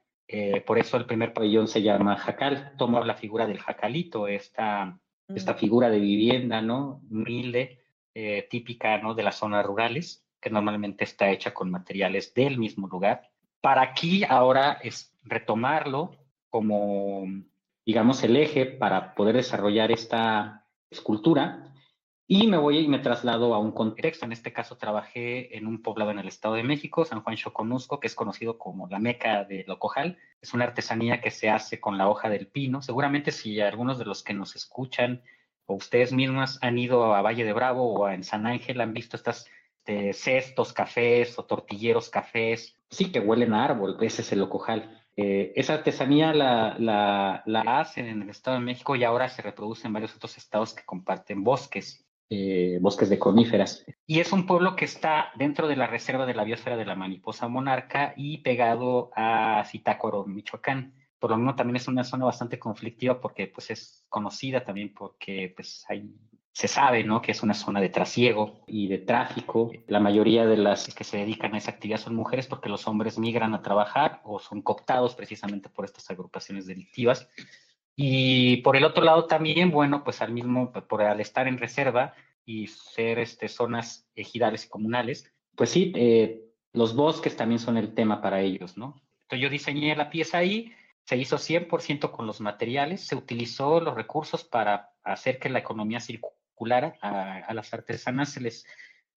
por eso el primer pabellón se llama Jacal, toma la figura del jacalito, esta, esta mm. figura de vivienda, ¿no? Humilde, típica, ¿no? De las zonas rurales, que normalmente está hecha con materiales del mismo lugar para aquí ahora es retomarlo como, digamos, el eje para poder desarrollar esta escultura. Y me voy y me traslado a un contexto. En este caso trabajé en un poblado en el Estado de México, San Juan Choconusco, que es conocido como la meca de Locojal. Es una artesanía que se hace con la hoja del pino. Seguramente si algunos de los que nos escuchan o ustedes mismas han ido a Valle de Bravo o en San Ángel, han visto estas este, cestos, cafés o tortilleros cafés, sí que huelen a árbol, ese es el locojal. Eh, esa artesanía la, la, la, hacen en el Estado de México y ahora se reproduce en varios otros estados que comparten bosques, eh, bosques de coníferas. Y es un pueblo que está dentro de la reserva de la biosfera de la mariposa monarca y pegado a Zitácuaro, Michoacán. Por lo mismo también es una zona bastante conflictiva porque pues es conocida también porque pues hay se sabe, ¿no? Que es una zona de trasiego y de tráfico. La mayoría de las que se dedican a esa actividad son mujeres porque los hombres migran a trabajar o son cooptados precisamente por estas agrupaciones delictivas. Y por el otro lado también, bueno, pues al mismo, por al estar en reserva y ser este, zonas ejidales y comunales, pues sí, eh, los bosques también son el tema para ellos, ¿no? Entonces yo diseñé la pieza ahí, se hizo 100% con los materiales, se utilizó los recursos para hacer que la economía circulara, a, las artesanas se les,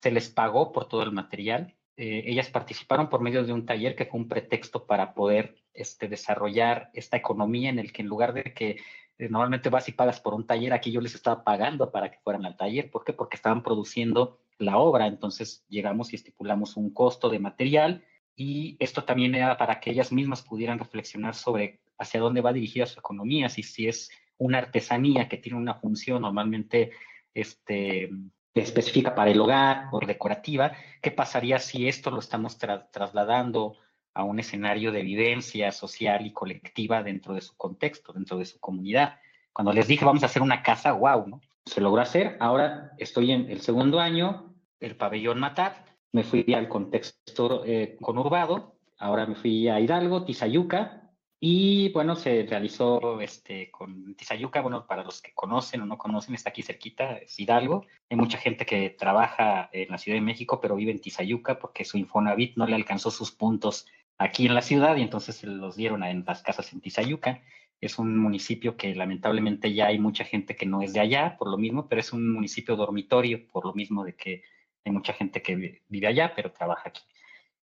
se les pagó por todo el material, eh, ellas participaron por medio de un taller que fue un pretexto para poder este, desarrollar esta economía en el que en lugar de que eh, normalmente vas y pagas por un taller, aquí yo les estaba pagando para que fueran al taller. ¿Por qué? Porque estaban produciendo la obra. Entonces llegamos y estipulamos un costo de material y esto también era para que ellas mismas pudieran reflexionar sobre hacia dónde va dirigida su economía, si, si es una artesanía que tiene una función normalmente este, específica para el hogar o decorativa, ¿qué pasaría si esto lo estamos trasladando a un escenario de vivencia social y colectiva dentro de su contexto, dentro de su comunidad? Cuando les dije vamos a hacer una casa, wow, ¿no? Se logró hacer. Ahora estoy en el segundo año, el pabellón Matar, me fui al contexto eh, conurbado, ahora me fui a Hidalgo, Tizayuca, y bueno, se realizó este, con Tizayuca, bueno, para los que conocen o no conocen, está aquí cerquita, es Hidalgo. Hay mucha gente que trabaja en la Ciudad de México, pero vive en Tizayuca porque su Infonavit no le alcanzó sus puntos aquí en la ciudad y entonces se los dieron en las casas en Tizayuca. Es un municipio que lamentablemente ya hay mucha gente que no es de allá, por lo mismo, pero es un municipio dormitorio, por lo mismo de que hay mucha gente que vive allá, pero trabaja aquí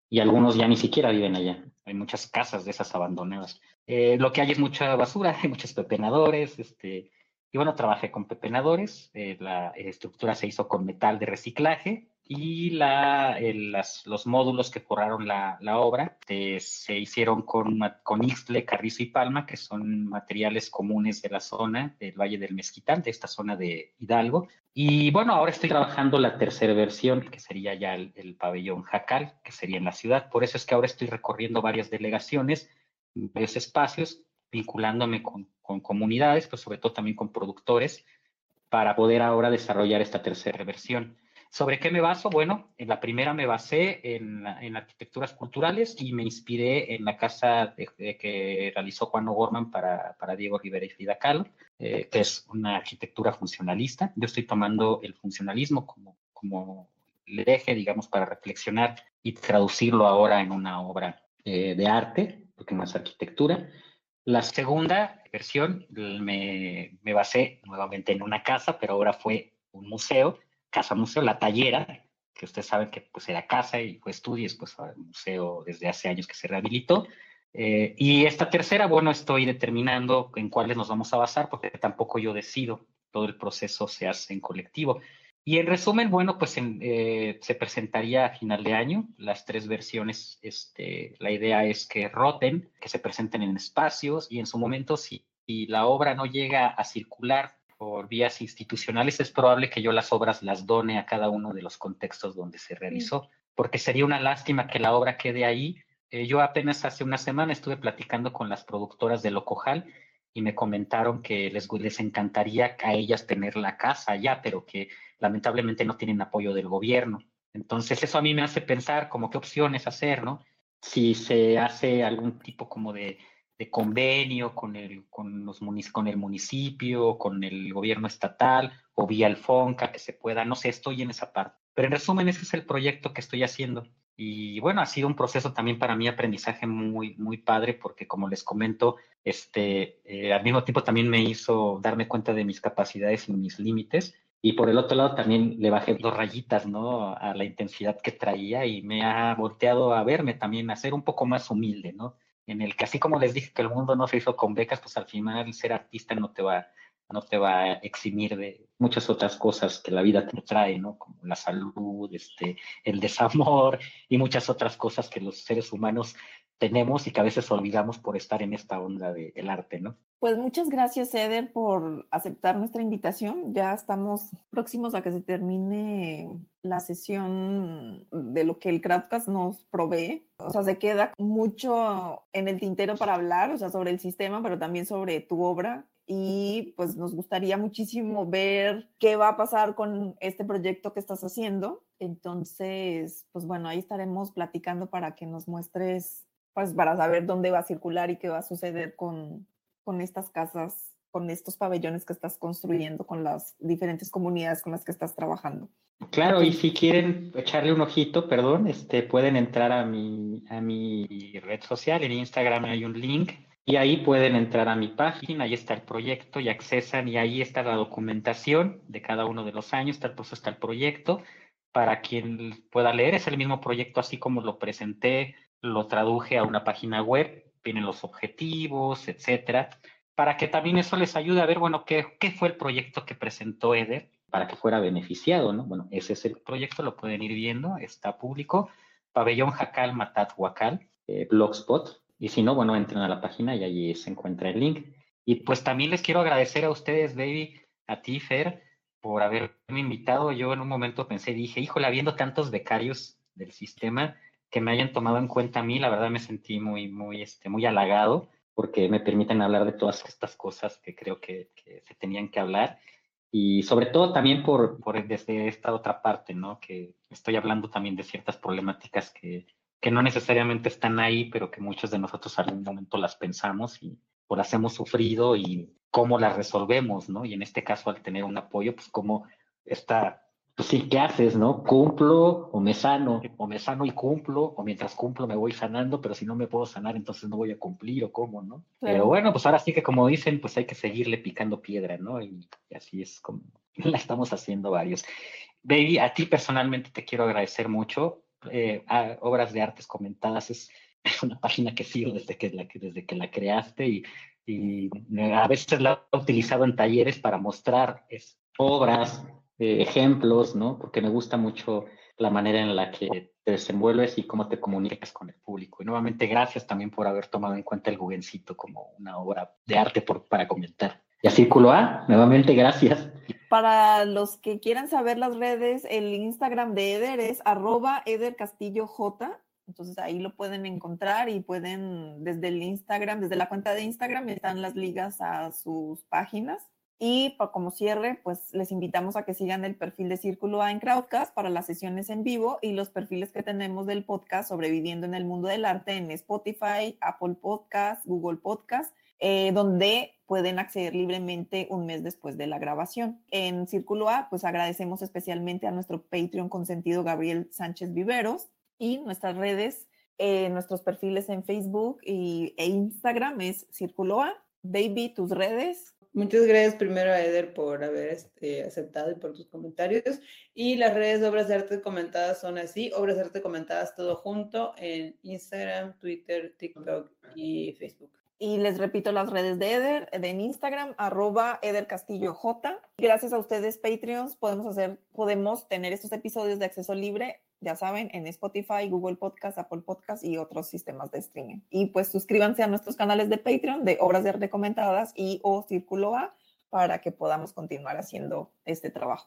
y algunos ya ni siquiera viven allá. Hay muchas casas de esas abandonadas. Eh, lo que hay es mucha basura, hay muchos pepenadores, este, y bueno, trabajé con pepenadores, eh, la estructura se hizo con metal de reciclaje y la, las, los módulos que forraron la, la obra eh, se hicieron con, con Ixtle, Carrizo y Palma, que son materiales comunes de la zona del Valle del Mezquital, de esta zona de Hidalgo. Y bueno, ahora estoy trabajando la tercera versión, que sería ya el, el pabellón Jacal, que sería en la ciudad. Por eso es que ahora estoy recorriendo varias delegaciones, varios espacios, vinculándome con, con comunidades, pues sobre todo también con productores, para poder ahora desarrollar esta tercera versión. ¿Sobre qué me baso? Bueno, en la primera me basé en, en arquitecturas culturales y me inspiré en la casa que realizó Juan O'Gorman para, para, Diego Rivera y Frida Kahlo, eh, que es una arquitectura funcionalista. Yo estoy tomando el funcionalismo como, como el digamos, para reflexionar y traducirlo ahora en una obra eh, de arte, porque no es arquitectura. La segunda versión me, me basé nuevamente en una casa, pero ahora fue un museo Casa Museo, La Tallera, que ustedes saben que pues era casa y fue estudio, pues museo desde hace años que se rehabilitó. Eh, y esta tercera, bueno, estoy determinando en cuáles nos vamos a basar, porque tampoco yo decido, todo el proceso se hace en colectivo. Y en resumen, bueno, pues eh, se presentaría a final de año las tres versiones. Este, la idea es que roten, que se presenten en espacios y en su momento, si, si la obra no llega a circular por vías institucionales, es probable que yo las obras las done a cada uno de los contextos donde se realizó, porque sería una lástima que la obra quede ahí. Eh, yo apenas hace una semana estuve platicando con las productoras de Locojal y me comentaron que les, les encantaría a ellas tener la casa allá, pero que lamentablemente no tienen apoyo del gobierno. Entonces eso a mí me hace pensar como qué opciones hacer, ¿no? Si se hace algún tipo como de de convenio con el, con, los con el municipio, con el gobierno estatal o vía el FONCA, que se pueda, no sé, estoy en esa parte. Pero en resumen, ese es el proyecto que estoy haciendo. Y bueno, ha sido un proceso también para mí aprendizaje muy, muy padre, porque como les comento, este, eh, al mismo tiempo también me hizo darme cuenta de mis capacidades y mis límites. Y por el otro lado también le bajé dos rayitas, ¿no? A la intensidad que traía y me ha volteado a verme también, a ser un poco más humilde, ¿no? En el que así como les dije que el mundo no se hizo con becas, pues al final ser artista no te va, no te va a eximir de muchas otras cosas que la vida te trae, ¿no? Como la salud, este, el desamor y muchas otras cosas que los seres humanos tenemos y que a veces olvidamos por estar en esta onda del arte, ¿no? Pues muchas gracias, Eder, por aceptar nuestra invitación. Ya estamos próximos a que se termine la sesión de lo que el Crowdcast nos provee. O sea, se queda mucho en el tintero para hablar, o sea, sobre el sistema, pero también sobre tu obra y pues nos gustaría muchísimo ver qué va a pasar con este proyecto que estás haciendo. Entonces, pues bueno, ahí estaremos platicando para que nos muestres, pues para saber dónde va a circular y qué va a suceder con, con estas casas, con estos pabellones que estás construyendo, con las diferentes comunidades con las que estás trabajando. Claro, y si quieren echarle un ojito, perdón, este, pueden entrar a mi, a mi red social, en Instagram hay un link y ahí pueden entrar a mi página, ahí está el proyecto y accesan y ahí está la documentación de cada uno de los años, tal pues está el proyecto. Para quien pueda leer, es el mismo proyecto así como lo presenté, lo traduje a una página web, vienen los objetivos, etcétera, para que también eso les ayude a ver, bueno, qué, qué fue el proyecto que presentó Eder para que fuera beneficiado, ¿no? Bueno, ese es el proyecto, lo pueden ir viendo, está público, Pabellón Jacal Matat Huacal, eh, Blogspot, y si no, bueno, entren a la página y allí se encuentra el link. Y pues también les quiero agradecer a ustedes, Baby, a ti, Fer, por haberme invitado. Yo en un momento pensé, dije, híjole, habiendo tantos becarios del sistema que me hayan tomado en cuenta a mí, la verdad me sentí muy, muy, este, muy halagado porque me permiten hablar de todas estas cosas que creo que, se tenían que hablar. Y sobre todo también por, por desde esta otra parte, ¿no? Que estoy hablando también de ciertas problemáticas que, que no necesariamente están ahí, pero que muchos de nosotros algún momento las pensamos y o las hemos sufrido y cómo las resolvemos, ¿no? Y en este caso, al tener un apoyo, pues cómo está, pues sí, ¿qué haces, no? ¿Cumplo o me sano? O me sano y cumplo, o mientras cumplo me voy sanando, pero si no me puedo sanar, entonces no voy a cumplir, o cómo, ¿no? Pero bueno, pues ahora sí que como dicen, pues hay que seguirle picando piedra, ¿no? Y, y así es como la estamos haciendo varios. Baby, a ti personalmente te quiero agradecer mucho eh, obras de artes comentadas es, una página que sigo desde que la, desde que la creaste y, y a veces la he utilizado en talleres para mostrar es, obras, eh, ejemplos, ¿no? Porque me gusta mucho la manera en la que te desenvuelves y cómo te comunicas con el público. Y nuevamente, gracias también por haber tomado en cuenta el juguencito como una obra de arte por, para comentar. Y a Círculo A, nuevamente, gracias. Para los que quieran saber las redes, el Instagram de Eder es arroba Eder Castillo J. Entonces ahí lo pueden encontrar y pueden desde el Instagram, desde la cuenta de Instagram están las ligas a sus páginas. Y como cierre, pues les invitamos a que sigan el perfil de Círculo A en Crowdcast para las sesiones en vivo y los perfiles que tenemos del podcast Sobreviviendo en el Mundo del Arte en Spotify, Apple Podcast, Google Podcast eh, donde pueden acceder libremente un mes después de la grabación. En Círculo A, pues agradecemos especialmente a nuestro Patreon consentido Gabriel Sánchez Viveros y nuestras redes, eh, nuestros perfiles en Facebook y, e Instagram es Círculo A. Baby, tus redes. Muchas gracias primero a Eder por haber este, aceptado y por tus comentarios. Y las redes de Obras de Arte Comentadas son así, Obras de Arte Comentadas todo junto en Instagram, Twitter, TikTok y Facebook. Y les repito las redes de Eder, en Instagram, arroba Eder Castillo J. Gracias a ustedes, Patreons, podemos hacer, podemos tener estos episodios de acceso libre, ya saben, en Spotify, Google Podcast, Apple Podcast y otros sistemas de streaming. Y pues suscríbanse a nuestros canales de Patreon de Obras de Arte Comentadas y o Círculo A para que podamos continuar haciendo este trabajo.